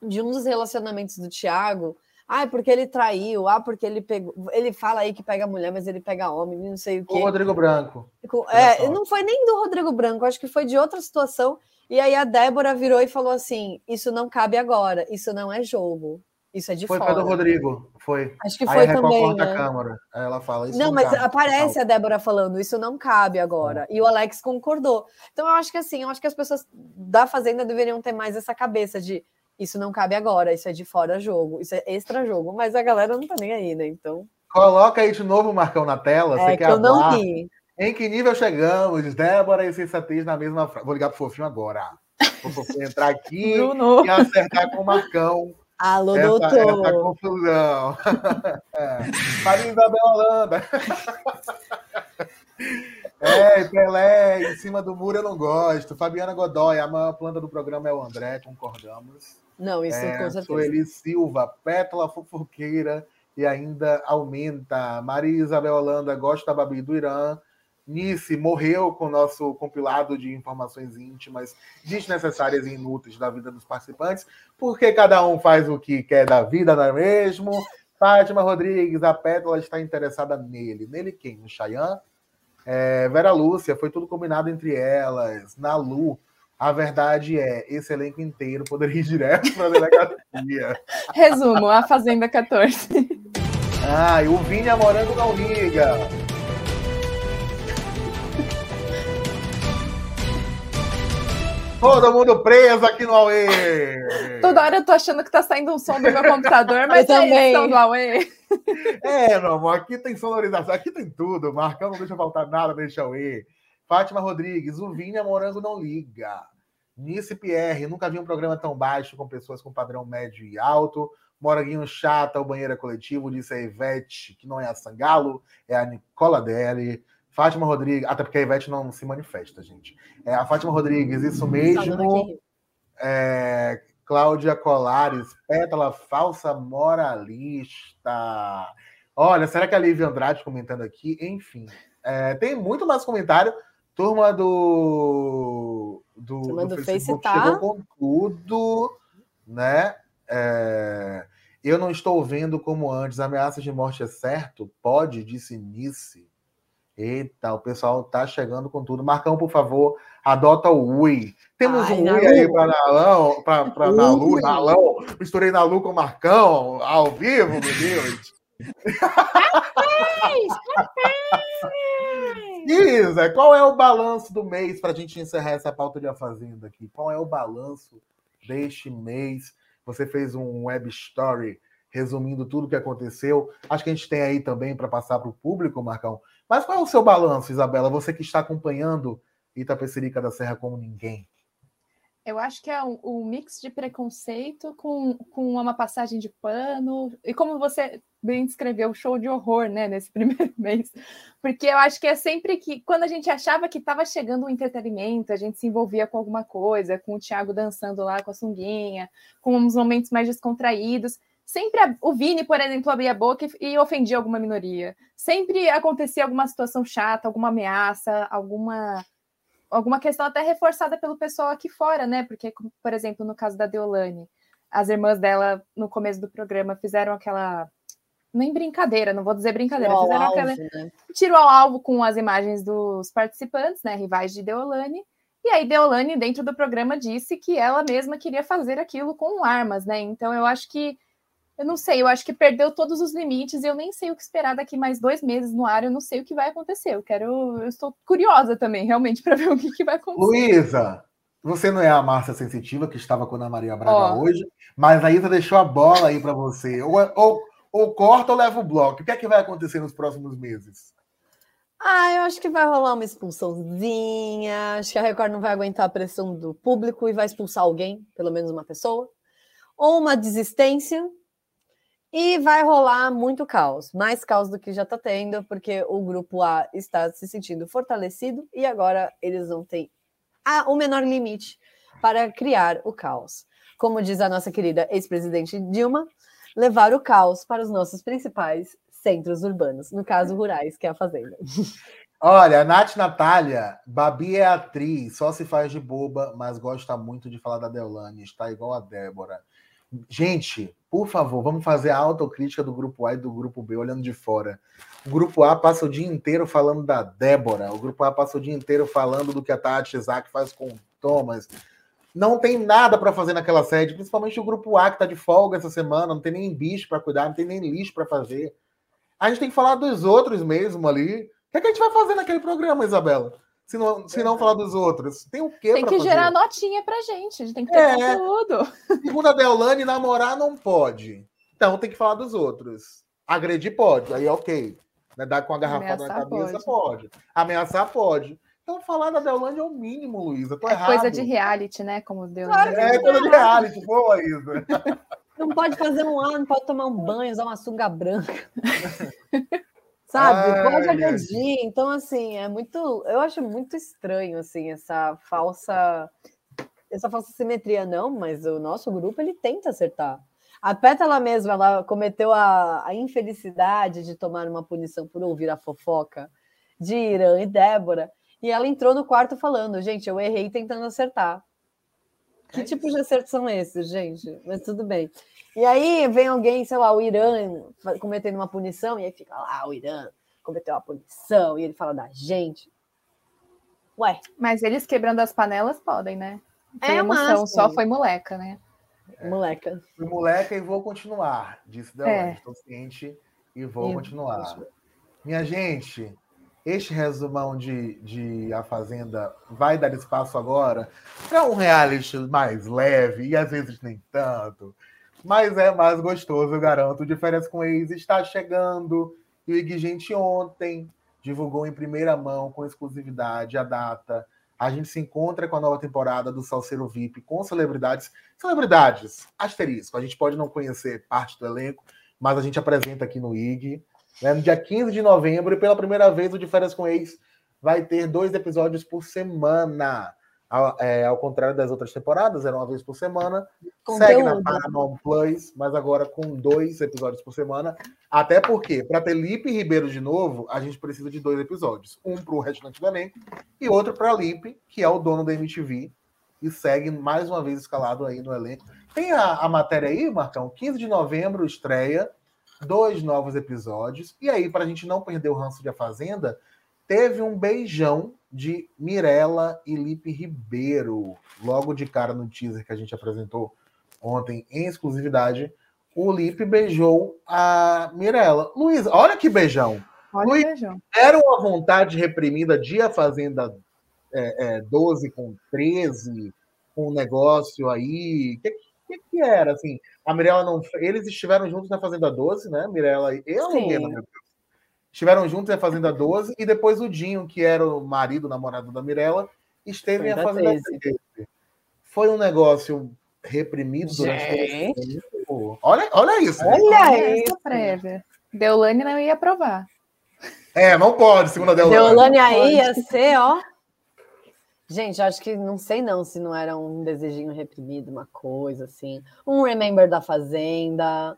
de um dos relacionamentos do Thiago, ah, porque ele traiu, ah, porque ele pegou, ele fala aí que pega mulher, mas ele pega homem, não sei o quê. O Rodrigo Branco. É, não foi nem do Rodrigo Branco, acho que foi de outra situação, e aí a Débora virou e falou assim, isso não cabe agora, isso não é jogo. Isso é de foi fora. Foi do Rodrigo, foi. Acho que foi também, né? a Câmara. Aí ela fala isso. Não, não mas cabe, aparece a Débora falando, isso não cabe agora. É. E o Alex concordou. Então eu acho que assim, eu acho que as pessoas da Fazenda deveriam ter mais essa cabeça de isso não cabe agora, isso é de fora jogo, isso é extra jogo, mas a galera não tá nem aí, né? Então. Coloca aí de novo o Marcão na tela. É, você que eu não vi. Em que nível chegamos? Débora e sensatez na mesma frase. Vou ligar pro Fofinho agora. Vou entrar aqui Bruno. e acertar com o Marcão. Alô, essa, doutor. Essa confusão. É. Maria Isabel Holanda. É, Pelé, em cima do muro eu não gosto. Fabiana Godoy, a maior planta do programa é o André, concordamos. Não, isso é, com certeza. Sueli Silva, Pétala Fofoqueira e ainda aumenta. Maria Isabel Holanda gosta da Babi do Irã. Nice morreu com o nosso compilado de informações íntimas desnecessárias e inúteis da vida dos participantes, porque cada um faz o que quer da vida, não é mesmo? Fátima Rodrigues, a Pétala está interessada nele. Nele quem? No Chayanne? É, Vera Lúcia, foi tudo combinado entre elas. Na Lu, a verdade é, esse elenco inteiro poderia ir direto para a delegacia. Resumo, a Fazenda 14. Ah, e o Vinha Morango não liga. Todo mundo preso aqui no Aue! Toda hora eu tô achando que tá saindo um som do meu computador, mas eu é também. edição do Aue. É, meu amor, aqui tem sonorização, aqui tem tudo. Marcão não deixa faltar nada deixa Aue. Fátima Rodrigues, o Vinha Morango não liga. Nice Pierre, nunca vi um programa tão baixo com pessoas com padrão médio e alto. Moranguinho chata, o banheiro é coletivo, disse a Ivete, que não é a Sangalo, é a Nicola Deli. Fátima Rodrigues, até porque a Ivete não se manifesta, gente. É, a Fátima Rodrigues, isso mesmo. É, Cláudia Colares, pétala falsa moralista. Olha, será que a Lívia Andrade comentando aqui? Enfim, é, tem muito mais comentário. Turma do, do, Turma do, do Facebook tá. chegou com tudo, né? É, eu não estou vendo como antes. Ameaça de morte é certo? Pode, disse Nice. Eita, o pessoal tá chegando com tudo. Marcão, por favor, adota o Ui. Temos Ai, um Ui aí para Nalão, para Nalu, Nalão. Misturei Nalu com o Marcão, ao vivo, meu Deus. Isa, qual é o balanço do mês para a gente encerrar essa pauta de A Fazenda aqui? Qual é o balanço deste mês? Você fez um web story resumindo tudo o que aconteceu. Acho que a gente tem aí também para passar para o público, Marcão, mas qual é o seu balanço, Isabela? Você que está acompanhando Itapecerica da Serra como ninguém. Eu acho que é um, um, mix de preconceito com, com uma passagem de pano. E como você bem descreveu, show de horror, né, nesse primeiro mês. Porque eu acho que é sempre que, quando a gente achava que estava chegando um entretenimento, a gente se envolvia com alguma coisa, com o Thiago dançando lá com a sunguinha, com uns momentos mais descontraídos. Sempre a, o Vini, por exemplo, abria a boca e, e ofendia alguma minoria. Sempre acontecia alguma situação chata, alguma ameaça, alguma alguma questão até reforçada pelo pessoal aqui fora, né? Porque, por exemplo, no caso da Deolane, as irmãs dela, no começo do programa, fizeram aquela. Nem brincadeira, não vou dizer brincadeira, Tiro fizeram ao aquela. alvo, né? Tiro ao alvo com as imagens dos participantes, né? Rivais de Deolane. E aí, Deolane, dentro do programa, disse que ela mesma queria fazer aquilo com armas, né? Então, eu acho que eu não sei, eu acho que perdeu todos os limites e eu nem sei o que esperar daqui mais dois meses no ar, eu não sei o que vai acontecer. Eu quero, eu estou curiosa também, realmente, para ver o que, que vai acontecer. Luísa, você não é a Márcia Sensitiva que estava com a Ana Maria Braga Ó. hoje, mas a Isa deixou a bola aí para você. Ou, ou, ou corta ou leva o bloco. O que é que vai acontecer nos próximos meses? Ah, eu acho que vai rolar uma expulsãozinha. Acho que a Record não vai aguentar a pressão do público e vai expulsar alguém, pelo menos uma pessoa. Ou uma desistência. E vai rolar muito caos. Mais caos do que já está tendo, porque o grupo A está se sentindo fortalecido e agora eles não têm a- o menor limite para criar o caos. Como diz a nossa querida ex-presidente Dilma, levar o caos para os nossos principais centros urbanos, no caso rurais, que é a Fazenda. Olha, Nath Natália, Babi é atriz, só se faz de boba, mas gosta muito de falar da Deolane, está igual a Débora. Gente, por favor, vamos fazer a autocrítica do grupo A e do grupo B, olhando de fora. O grupo A passa o dia inteiro falando da Débora, o grupo A passa o dia inteiro falando do que a Tati Isaac faz com o Thomas. Não tem nada para fazer naquela sede, principalmente o grupo A que está de folga essa semana, não tem nem bicho para cuidar, não tem nem lixo para fazer. A gente tem que falar dos outros mesmo ali. O que, é que a gente vai fazer naquele programa, Isabela? Se não, se não falar dos outros. Tem o quê Tem que fazer? gerar notinha pra gente, a gente tem que ter É. conteúdo. Segundo a Deolane, namorar não pode. Então tem que falar dos outros. Agredir pode, aí ok. Né, Dar com a garrafada na cabeça pode. Ameaçar pode. Então falar da Deolane é o mínimo, Luísa. Tô É errado. coisa de reality, né? Como deu. Claro É coisa de reality, boa, Isa. Não pode fazer um ar, não pode tomar um banho, usar uma sunga branca. Sabe? Ai, pode ai. agredir. Então, assim, é muito. Eu acho muito estranho, assim, essa falsa. Essa falsa simetria, não, mas o nosso grupo ele tenta acertar. A Pétala mesma, ela cometeu a, a infelicidade de tomar uma punição por ouvir a fofoca de Irã e Débora, e ela entrou no quarto falando: gente, eu errei tentando acertar. Que É tipo de acertos são esses, gente? Mas tudo bem. E aí vem alguém, sei lá, o Irã cometendo uma punição, e aí fica lá, o Irã cometeu uma punição, e ele fala da gente. Ué, Mas eles quebrando as panelas podem, né? Foi É emoção, máximo. só foi moleca, né? moleca. Fui moleca e vou continuar, disse Deolane. É. Estou ciente e vou E- continuar. Minha gente, este resumão de, de A Fazenda vai dar espaço agora para um reality mais leve e às vezes nem tanto, mas é mais gostoso, eu garanto. De Férias com Ex está chegando e o Ig Gente ontem divulgou em primeira mão, com exclusividade, a data. A gente se encontra com a nova temporada do Salseiro VIP com celebridades. Celebridades, asterisco. A gente pode não conhecer parte do elenco, mas a gente apresenta aqui no IG. né? No dia 15 de novembro, e pela primeira vez, o De Férias com Ex vai ter dois episódios por semana. Ao, é, ao contrário das outras temporadas, era uma vez por semana. Segue na. Paramount Plus, mas agora com dois episódios por semana. Até porque, para ter Lipe Ribeiro de novo, a gente precisa de dois episódios. Um para o restante do elenco e outro para Lipe, que é o dono da MTV, e segue mais uma vez escalado aí no elenco. Tem a, a matéria aí, Marcão? 15 de novembro estreia, dois novos episódios. E aí, para a gente não perder o ranço de A Fazenda, teve um beijão de Mirella e Lipe Ribeiro. Logo de cara no teaser que a gente apresentou ontem em exclusividade, o Lipe beijou a Mirella. Luiz, olha que beijão. Olha Ui. o beijão. Era uma vontade reprimida de A Fazenda é, é, 12 com 13, com um negócio aí. O que, que, que era? Assim, a Mirella não. Eles estiveram juntos na Fazenda 12, né? Mirella e. Eu, Sim. Deus. Estiveram juntos na Fazenda 12 e depois o Dinho, que era o marido, o namorado da Mirella, esteve da Fazenda 13. 13. Foi um negócio reprimido durante Gente. todo esse tempo. Olha, olha isso. Olha Olha isso. essa prévia. Deolane não ia aprovar. É, não pode, segundo a Deolane. Deolane aí ia ser, ó. Gente, acho que não sei não se não era um desejinho reprimido, uma coisa assim. Um Remember da Fazenda.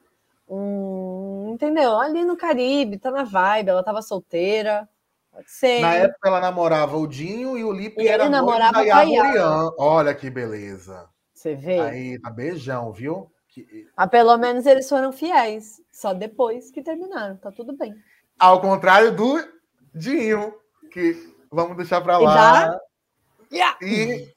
Um. Entendeu? Ali no Caribe, tá na vibe, ela tava solteira. Pode ser. Na época ela namorava o Dinho e o Lipe E era namorava da. Morian. Olha que beleza. Você vê? Aí, tá beijão, viu? Que- Ah, pelo menos eles foram fiéis. Só depois que terminaram. Tá tudo bem. Ao contrário do Dinho, que vamos deixar pra E lá. dá- Yeah. E,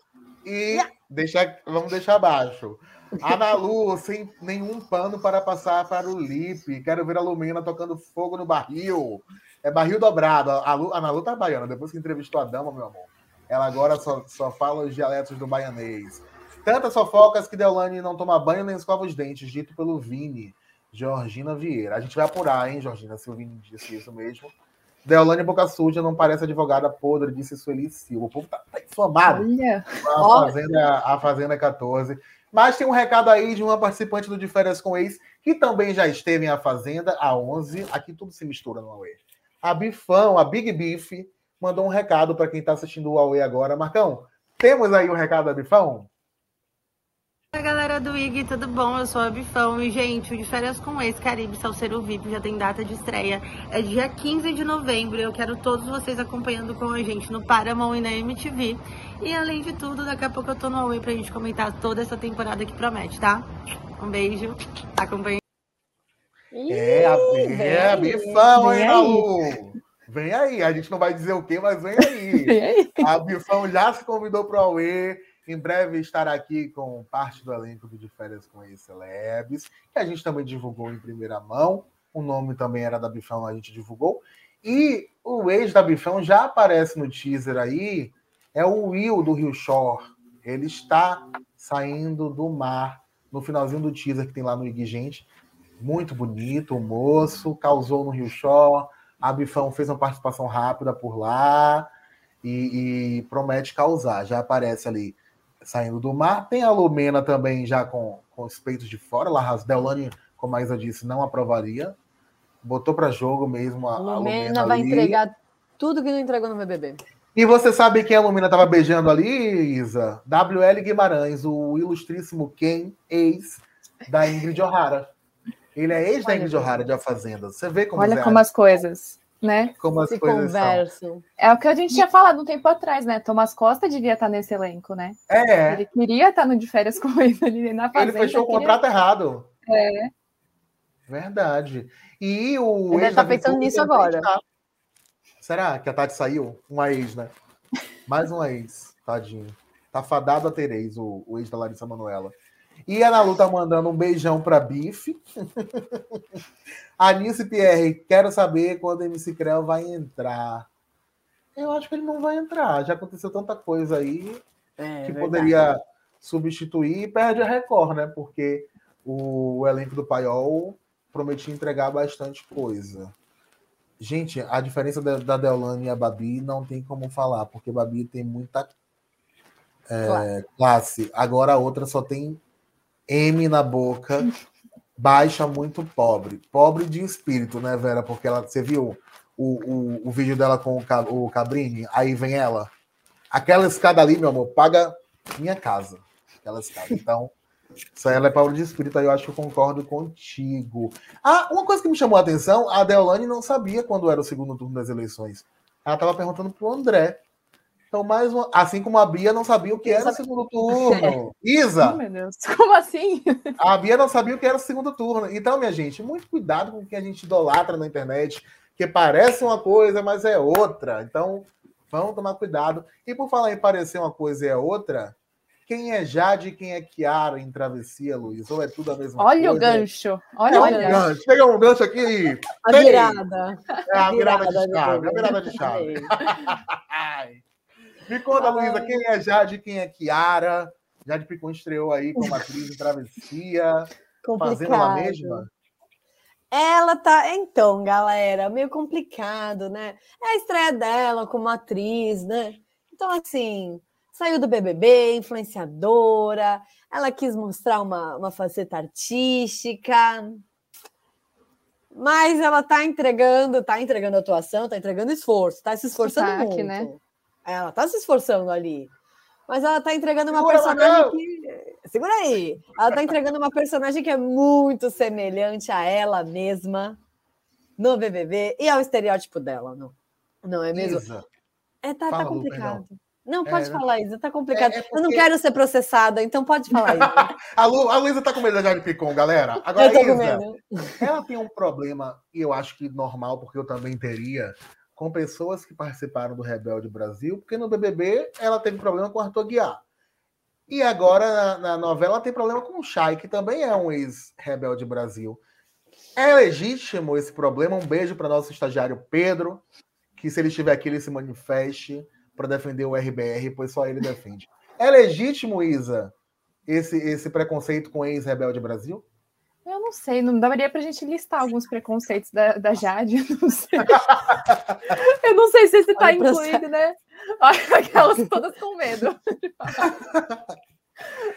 e deixar, vamos deixar abaixo. Ana Lu, sem nenhum pano para passar para o Lipe. Quero ver a Lumena tocando fogo no barril. É barril dobrado. A Lu, Ana Lu tá baiana. Depois que entrevistou a dama, meu amor. Ela agora só, só fala os dialetos do baianês. Tantas fofocas que Deolane não toma banho nem escova os dentes, dito pelo Vini. Georgina Vieira. A gente vai apurar, hein, Georgina, se o Vini disse isso mesmo. Deolane Boca Suja não parece advogada podre, disse Sueli Silva. O povo tá, tá inflamado. Olha, A. Fazenda, a Fazenda 14. Mas tem um recado aí de uma participante do De Férias com Ex, que também já esteve em A Fazenda, a 11. Aqui tudo se mistura no Huawei. A Bifão, a Big Beef, mandou um recado para quem está assistindo o Huawei agora. Marcão, temos aí o recado da Bifão? Oi, galera do IG, tudo bom? Eu sou a Bifão e, gente, o de férias com ex Caribe Salseiro VIP já tem data de estreia. É dia 15 de novembro. Eu quero todos vocês acompanhando com a gente no Paramount e na MTV. E além de tudo, daqui a pouco eu tô no Huawei pra gente comentar toda essa temporada que promete, tá? Um beijo, acompanhe. É, a, é, a vem, Bifão, vem hein. Malu? Vem aí. A gente não vai dizer o quê, mas vem aí. e aí? A Bifão já se convidou para o Aue. Em breve estará aqui com parte do elenco do De Férias com Ex Celebs, que a gente também divulgou em primeira mão. O nome também era da Bifão, a gente divulgou. E o ex da Bifão já aparece no teaser aí. É o Will do Rio Shore. Ele está saindo do mar no finalzinho do teaser que tem lá no IG Gente. Muito bonito, o moço, causou no Rio Shore. A Bifão fez uma participação rápida por lá e, e promete causar. Já aparece ali saindo do mar. Tem a Lumena também já com, com os peitos de fora. Larras Deolane, como a Isa disse, não aprovaria. Botou para jogo mesmo a, a Lumena Lumena vai ali. entregar tudo que não entregou no BBB. E você sabe quem a Lumina estava beijando ali, Isa? WL Guimarães, o ilustríssimo Ken, ex da Ingrid O'Hara. Ele é ex da Ingrid O'Hara de A Fazenda. Você vê como, Olha Zé, como as coisas, né? como as Se coisas são. conversam. É o que a gente tinha falado um tempo atrás, né? Thomas Costa devia estar nesse elenco, né? É, Ele queria estar no de férias com ele ali na ele fazenda. fechou o queria- contrato errado. É. Verdade. E o. Ele ex tá da pensando nisso agora. está. Será que a Tati saiu? Uma ex, né? Mais uma ex, tadinho. Tá fadado a ter ex, o, o ex da Larissa Manoela. E a Nalu tá mandando um beijão pra Bife. Anice Pierre, quero saber quando o MC Creu vai entrar. Eu acho que ele não vai entrar. Já aconteceu tanta coisa aí É, que verdade. poderia substituir e perde a Record, né? Porque o elenco do Paiol prometia entregar bastante coisa. Gente, a diferença da, da Deolane e a Babi não tem como falar, porque a Babi tem muita é, Claro. classe. Agora a outra só tem M na boca, baixa, muito pobre. Pobre de espírito, né, Vera? Porque ela, você viu o, o, o vídeo dela com o, o Cabrini? Aí vem ela. Aquela escada ali, meu amor, paga minha casa. Aquela escada. Então, isso aí ela é pobre de espírito, aí eu acho que eu concordo contigo. Ah, uma coisa que me chamou a atenção, a Deolane não sabia quando era o segundo turno das eleições. Ela estava perguntando pro André. Então, mais uma. Assim como a Bia não sabia o que era o segundo turno. Oh, Isa, meu Deus. Como assim? a Bia não sabia o que era o segundo turno. Então, minha gente, muito cuidado com o que a gente idolatra na internet, que parece uma coisa, mas é outra. Então, vamos tomar cuidado. E por falar em parecer uma coisa e é outra, quem é Jade e quem é Kiara em Travessia, Luiz? Ou é tudo a mesma Olha coisa? o gancho. Olha É o um gancho. gancho. Pega um gancho aqui. A Tem. virada. É a virada de chave. A virada de chave. Me conta, Luísa, quem é Jade e quem é Kiara? Jade Picon estreou aí como atriz em Travessia, fazendo ela Complicado. mesma. Ela tá. Então, galera, meio complicado, né? É a estreia dela como atriz, né? Então, assim, Saiu do BBB, influenciadora, ela quis mostrar uma, uma faceta artística, mas ela tá entregando, tá entregando atuação, tá entregando esforço, tá se esforçando Sotaque, muito. né? Ela tá se esforçando ali. Mas ela tá entregando uma Segura, personagem que. Segura aí! Ela tá entregando uma personagem que é muito semelhante a ela mesma no BBB e ao estereótipo dela, não, não é mesmo? Isa, É, tá, tá Lu, complicado. Não, É, pode né? falar, Isa, tá complicado. É- é Eu não porque- quero ser processada, então pode falar, Isa. A, Lu, a Luísa tá com medo da Jade Picon, galera. Agora, Isa, ela tem um problema, e eu acho que normal, porque eu também teria, com pessoas que participaram do Rebelde Brasil, porque no BBB ela teve problema com o Arthur Guiar. E agora na, na novela ela tem problema com o Chay, que também é um ex-Rebelde Brasil. É legítimo esse problema? Um beijo para nosso estagiário Pedro, que se ele estiver aqui, ele se manifeste para defender o RBR, pois só ele defende. É legítimo, Isa, esse, esse preconceito com ex-Rebelde Brasil? Eu não sei, não daria pra gente listar alguns preconceitos da, da Jade, eu não sei. eu não sei se esse tá processo. incluído, né? Olha, Aquelas todas com medo.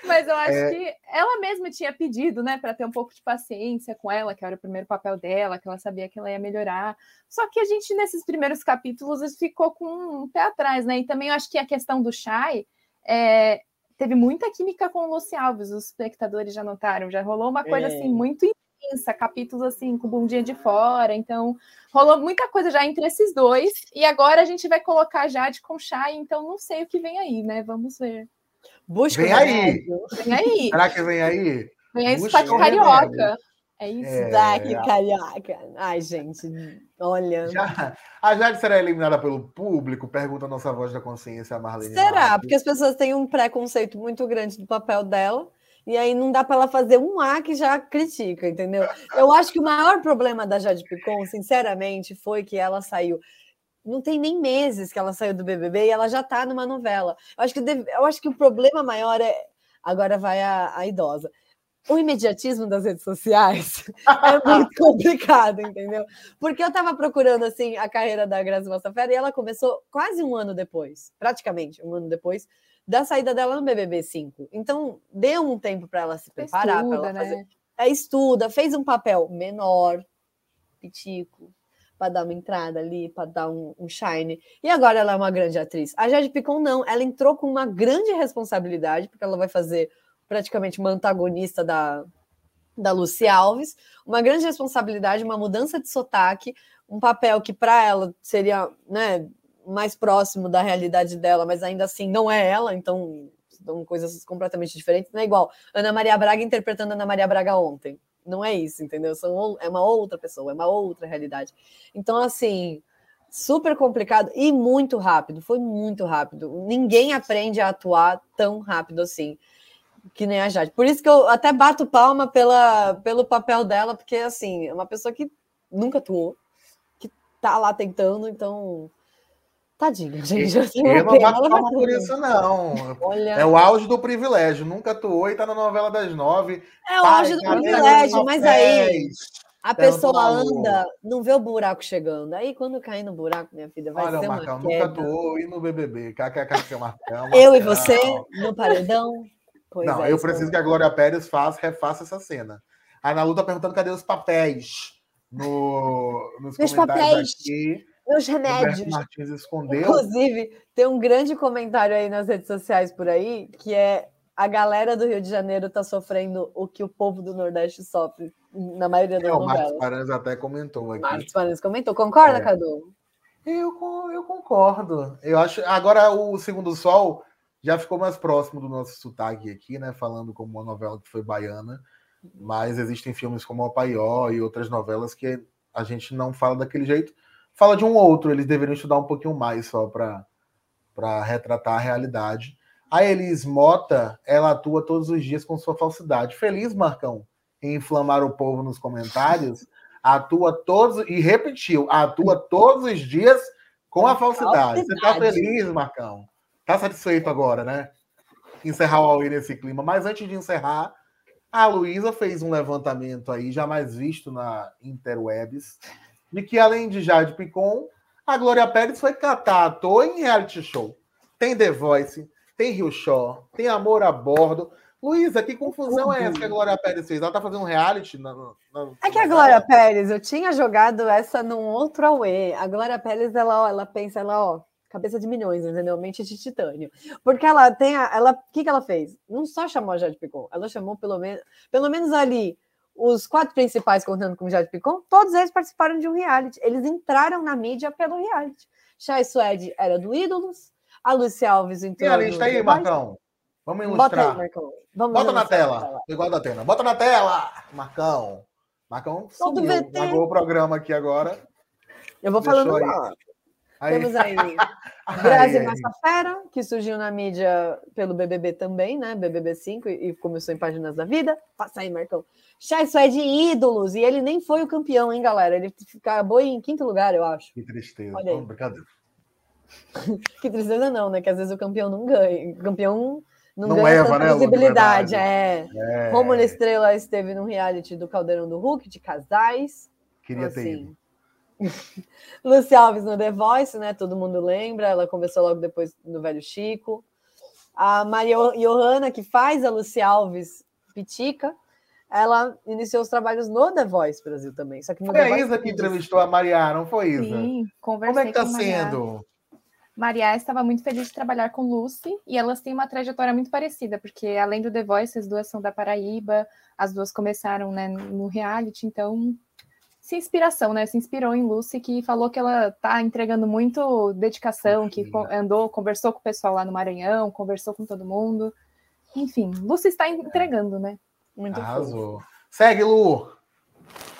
Mas eu acho É. que ela mesma tinha pedido, né, para ter um pouco de paciência com ela, que era o primeiro papel dela, que ela sabia que ela ia melhorar. Só que a gente, nesses primeiros capítulos, ficou com um pé atrás, né? E também eu acho que a questão do Shai é, teve muita química com o Luci Alves, os espectadores já notaram, já rolou uma coisa É. assim muito intensa, capítulos assim com bundinha de fora, então rolou muita coisa já entre esses dois, e agora a gente vai colocar Jade com Shai, então não sei o que vem aí, né? Vamos ver. Busca Vem o aí. Vem aí, Será que vem aí? vem aí Busca sotaque o carioca. remédio. É isso. É, Zaque a- carioca. Ai, gente, olha. Já, a Jade será eliminada pelo público? Pergunta a nossa voz da consciência, a Marlene. Será? Porque as pessoas têm um preconceito muito grande do papel dela. E aí não dá para ela fazer um A que já critica, entendeu? Eu acho que o maior problema da Jade Picon, sinceramente, foi que ela saiu. Não tem nem meses que ela saiu do BBB e ela já tá numa novela. Eu acho que, deve- eu acho que o problema maior é. Agora vai a, a idosa. O imediatismo das redes sociais é muito complicado, entendeu? Porque eu tava procurando assim a carreira da Grazi Massafera e ela começou quase um ano depois, praticamente um ano depois da saída dela no BBB 5. Então, deu um tempo para ela se preparar, para ela fazer né? é, estuda, fez um papel menor, pitico, para dar uma entrada ali, para dar um, um shine. E agora ela é uma grande atriz. A Jade Picon não, ela entrou com uma grande responsabilidade, porque ela vai fazer praticamente uma antagonista da, da Lucy Alves, uma grande responsabilidade, uma mudança de sotaque, um papel que para ela seria né, mais próximo da realidade dela, mas ainda assim não é ela, então são coisas completamente diferentes. Não é igual Ana Maria Braga interpretando Ana Maria Braga ontem. Não é isso, entendeu? São, é uma outra pessoa, é uma outra realidade. Então, assim, super complicado e muito rápido. Foi muito rápido. Ninguém aprende a atuar tão rápido assim que nem a Jade. Por isso que eu até bato palma pela, pelo papel dela, porque assim, é uma pessoa que nunca atuou, que tá lá tentando, então. Tadinha, gente. Eu, tenho Eu não bato palma vai por isso, não. Olha, É o auge do privilégio. Nunca atuou e tá na novela das nove. é o auge do privilégio, mas aí a Perguntou pessoa anda, não vê o buraco chegando. Aí quando cair no buraco, minha filha, vai Olha, ser o uma Marcão, nunca atuou e no BBB. KKK, Marcão. Eu e Marcão. você no paredão. Pois não, é, eu preciso que a Glória Pérez faça, refaça essa cena. A Ana Lu tá perguntando cadê os papéis no, nos Meus comentários papéis. aqui. Roberto remédios. Martins escondeu. Inclusive, tem um grande comentário aí nas redes sociais por aí, que é a galera do Rio de Janeiro tá sofrendo o que o povo do Nordeste sofre na maioria das É, o Marcos novelas. Paranhos até comentou aqui. Marcos Paranhos comentou. Concorda, É. Cadu? Eu, eu concordo. Eu acho. Agora o Segundo Sol já ficou mais próximo do nosso sotaque aqui, né? Falando como uma novela que foi baiana. Mas existem filmes como O Paió e outras novelas que a gente não fala daquele jeito. Fala de um outro. Eles deveriam estudar um pouquinho mais só para retratar a realidade. A Elis Mota, ela atua todos os dias com sua falsidade. Feliz, Marcão, em inflamar o povo nos comentários. Atua todos, e repetiu, atua todos os dias com a falsidade. Você tá Falsidade. feliz, Marcão? Tá satisfeito agora, né? Encerrar o Aue nesse clima. Mas antes de encerrar, a Luísa fez um levantamento aí, jamais visto na Interwebs, de que além de Jade Picon, a Glória Pérez foi catar ator em reality show. Tem The Voice, tem Rio Show, tem Amor a Bordo. Luísa, que confusão é essa que a Glória Pérez fez? Ela tá fazendo um reality? Na, na, é que a Glória Pérez, eu tinha jogado essa num outro Aue. A Glória Pérez, ela, ó, ela pensa, ela, ó, cabeça de milhões, entendeu? Mente de titânio. Porque ela tem a, ela, o que que ela fez? Não só chamou a Jade Picon, ela chamou pelo menos, pelo menos ali os quatro principais contando com o Jade Picon, todos eles participaram de um reality. Eles entraram na mídia pelo reality. Chay Suede era do Ídolos, a Lucy Alves entrou. E a lista aí, Marcão? Vamos ilustrar. Bota aí, Marcão. Vamos Bota na tela. tela. Igual da Atena. Bota na tela, Marcão. Marcão subiu. Marcou o programa aqui agora. Eu vou falando lá. Aí. Temos aí Grazi Massafera, que surgiu na mídia pelo BBB também, né? BBB 5 e começou em Páginas da Vida. Passa aí, Marcão. Chai é de ídolos, e ele nem foi o campeão, hein, galera? Ele acabou em quinto lugar, eu acho. Que tristeza. Olha aí. Oh, brincadeira. que tristeza não, né? Que às vezes o campeão não ganha. O campeão não, não ganha leva, né, visibilidade. É. é. Romulo Estrela esteve no reality do Caldeirão do Hulk, de casais. Queria então, ter assim, ido. Luci Alves no The Voice, né? Todo mundo lembra. Ela começou logo depois no Velho Chico. A Maria Johanna, que faz a Luci Alves Pitica, ela iniciou os trabalhos no The Voice Brasil também. Só que foi a Isa que entrevistou a Maria, não foi Isa? Sim, conversei Como é que tá sendo? Maria estava muito feliz de trabalhar com Lucy e elas têm uma trajetória muito parecida, porque além do The Voice, as duas são da Paraíba, as duas começaram né, no reality, então se inspiração, né? Se inspirou em Lucy, que falou que ela tá entregando muito dedicação, que andou, conversou com o pessoal lá no Maranhão, conversou com todo mundo. Enfim, Lucy está entregando, né? Muito Arrasou. Fofo. Segue, Lu!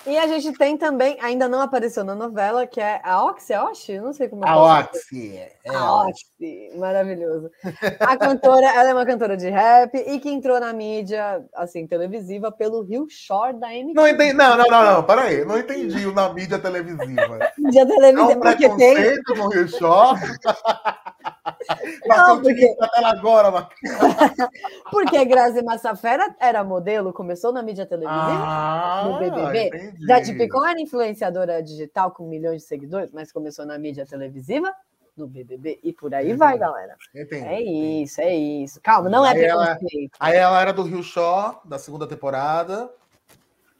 E a gente tem também, ainda não apareceu na novela, que é a Oxy, a Oxy? Não sei como é. A Oxy. É a Oxy, maravilhoso. A cantora, ela é uma cantora de rap e que entrou na mídia, assim, televisiva pelo Rio Shore da MTV. Não entendi, não, não, não, não, peraí, não entendi o na mídia televisiva. mídia televisiva, é um porque tem... no Rio Shore? Não, porque... agora, porque Grazi Massafera era modelo, começou na mídia televisiva, ah, no BBB. Jade Picon era influenciadora digital com milhões de seguidores, mas começou na mídia televisiva, no BBB e por aí entendi. vai, galera. Entendi. É isso, é isso. Calma, não é aí preconceito. Ela, aí ela era do Rio Show, da segunda temporada.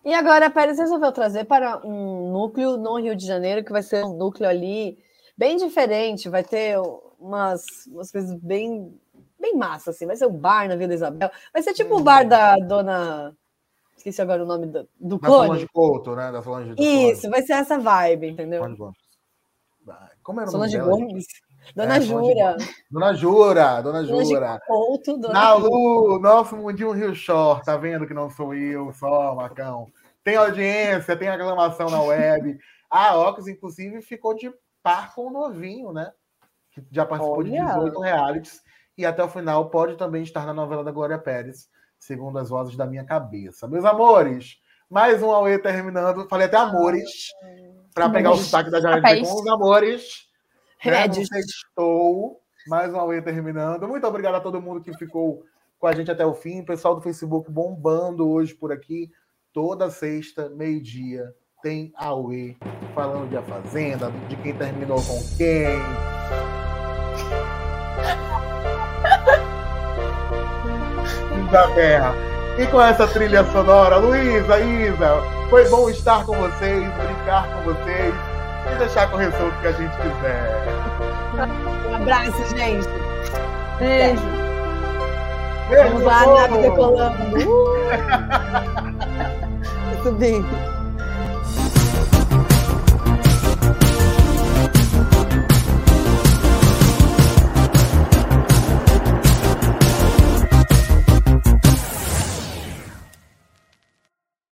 E agora a Pérez resolveu trazer para um núcleo no Rio de Janeiro, que vai ser um núcleo ali bem diferente, vai ter umas, umas coisas bem, bem massa, assim. Vai ser o bar na Vila Isabel. Vai ser tipo o bar da dona. Esqueci agora o nome do, do da Solange Couto, né? Da Solange Isso, vai ser essa vibe, entendeu? Como era o Solange Gomes? Dona é, Jura. Dona Jura, Dona Jura. Couto, Dona Na Lu, nosso mundinho Rio Shore, tá vendo que não sou eu só, Macão. Tem audiência, tem aclamação na web. A Ox, inclusive, ficou de par com o novinho, né? Que já participou Olha. de 18 realities e até o final pode também estar na novela da Glória Pérez, segundo as vozes da minha cabeça. Meus amores, mais um Aue terminando. Falei até amores, para pegar o sotaque da Jared com os amores. Né? Estou. Mais um Aue terminando. Muito obrigado a todo mundo que ficou com a gente até o fim. Pessoal do Facebook bombando hoje por aqui. Toda sexta, meio-dia, tem Aue falando de A Fazenda, de quem terminou com quem da terra. E com essa trilha sonora, Luísa, Isa, foi bom estar com vocês, brincar com vocês e deixar correr solto que a gente quiser. Um abraço, gente. Beijo. Beijo Vamos lá, nave decolando. Uh! Bem.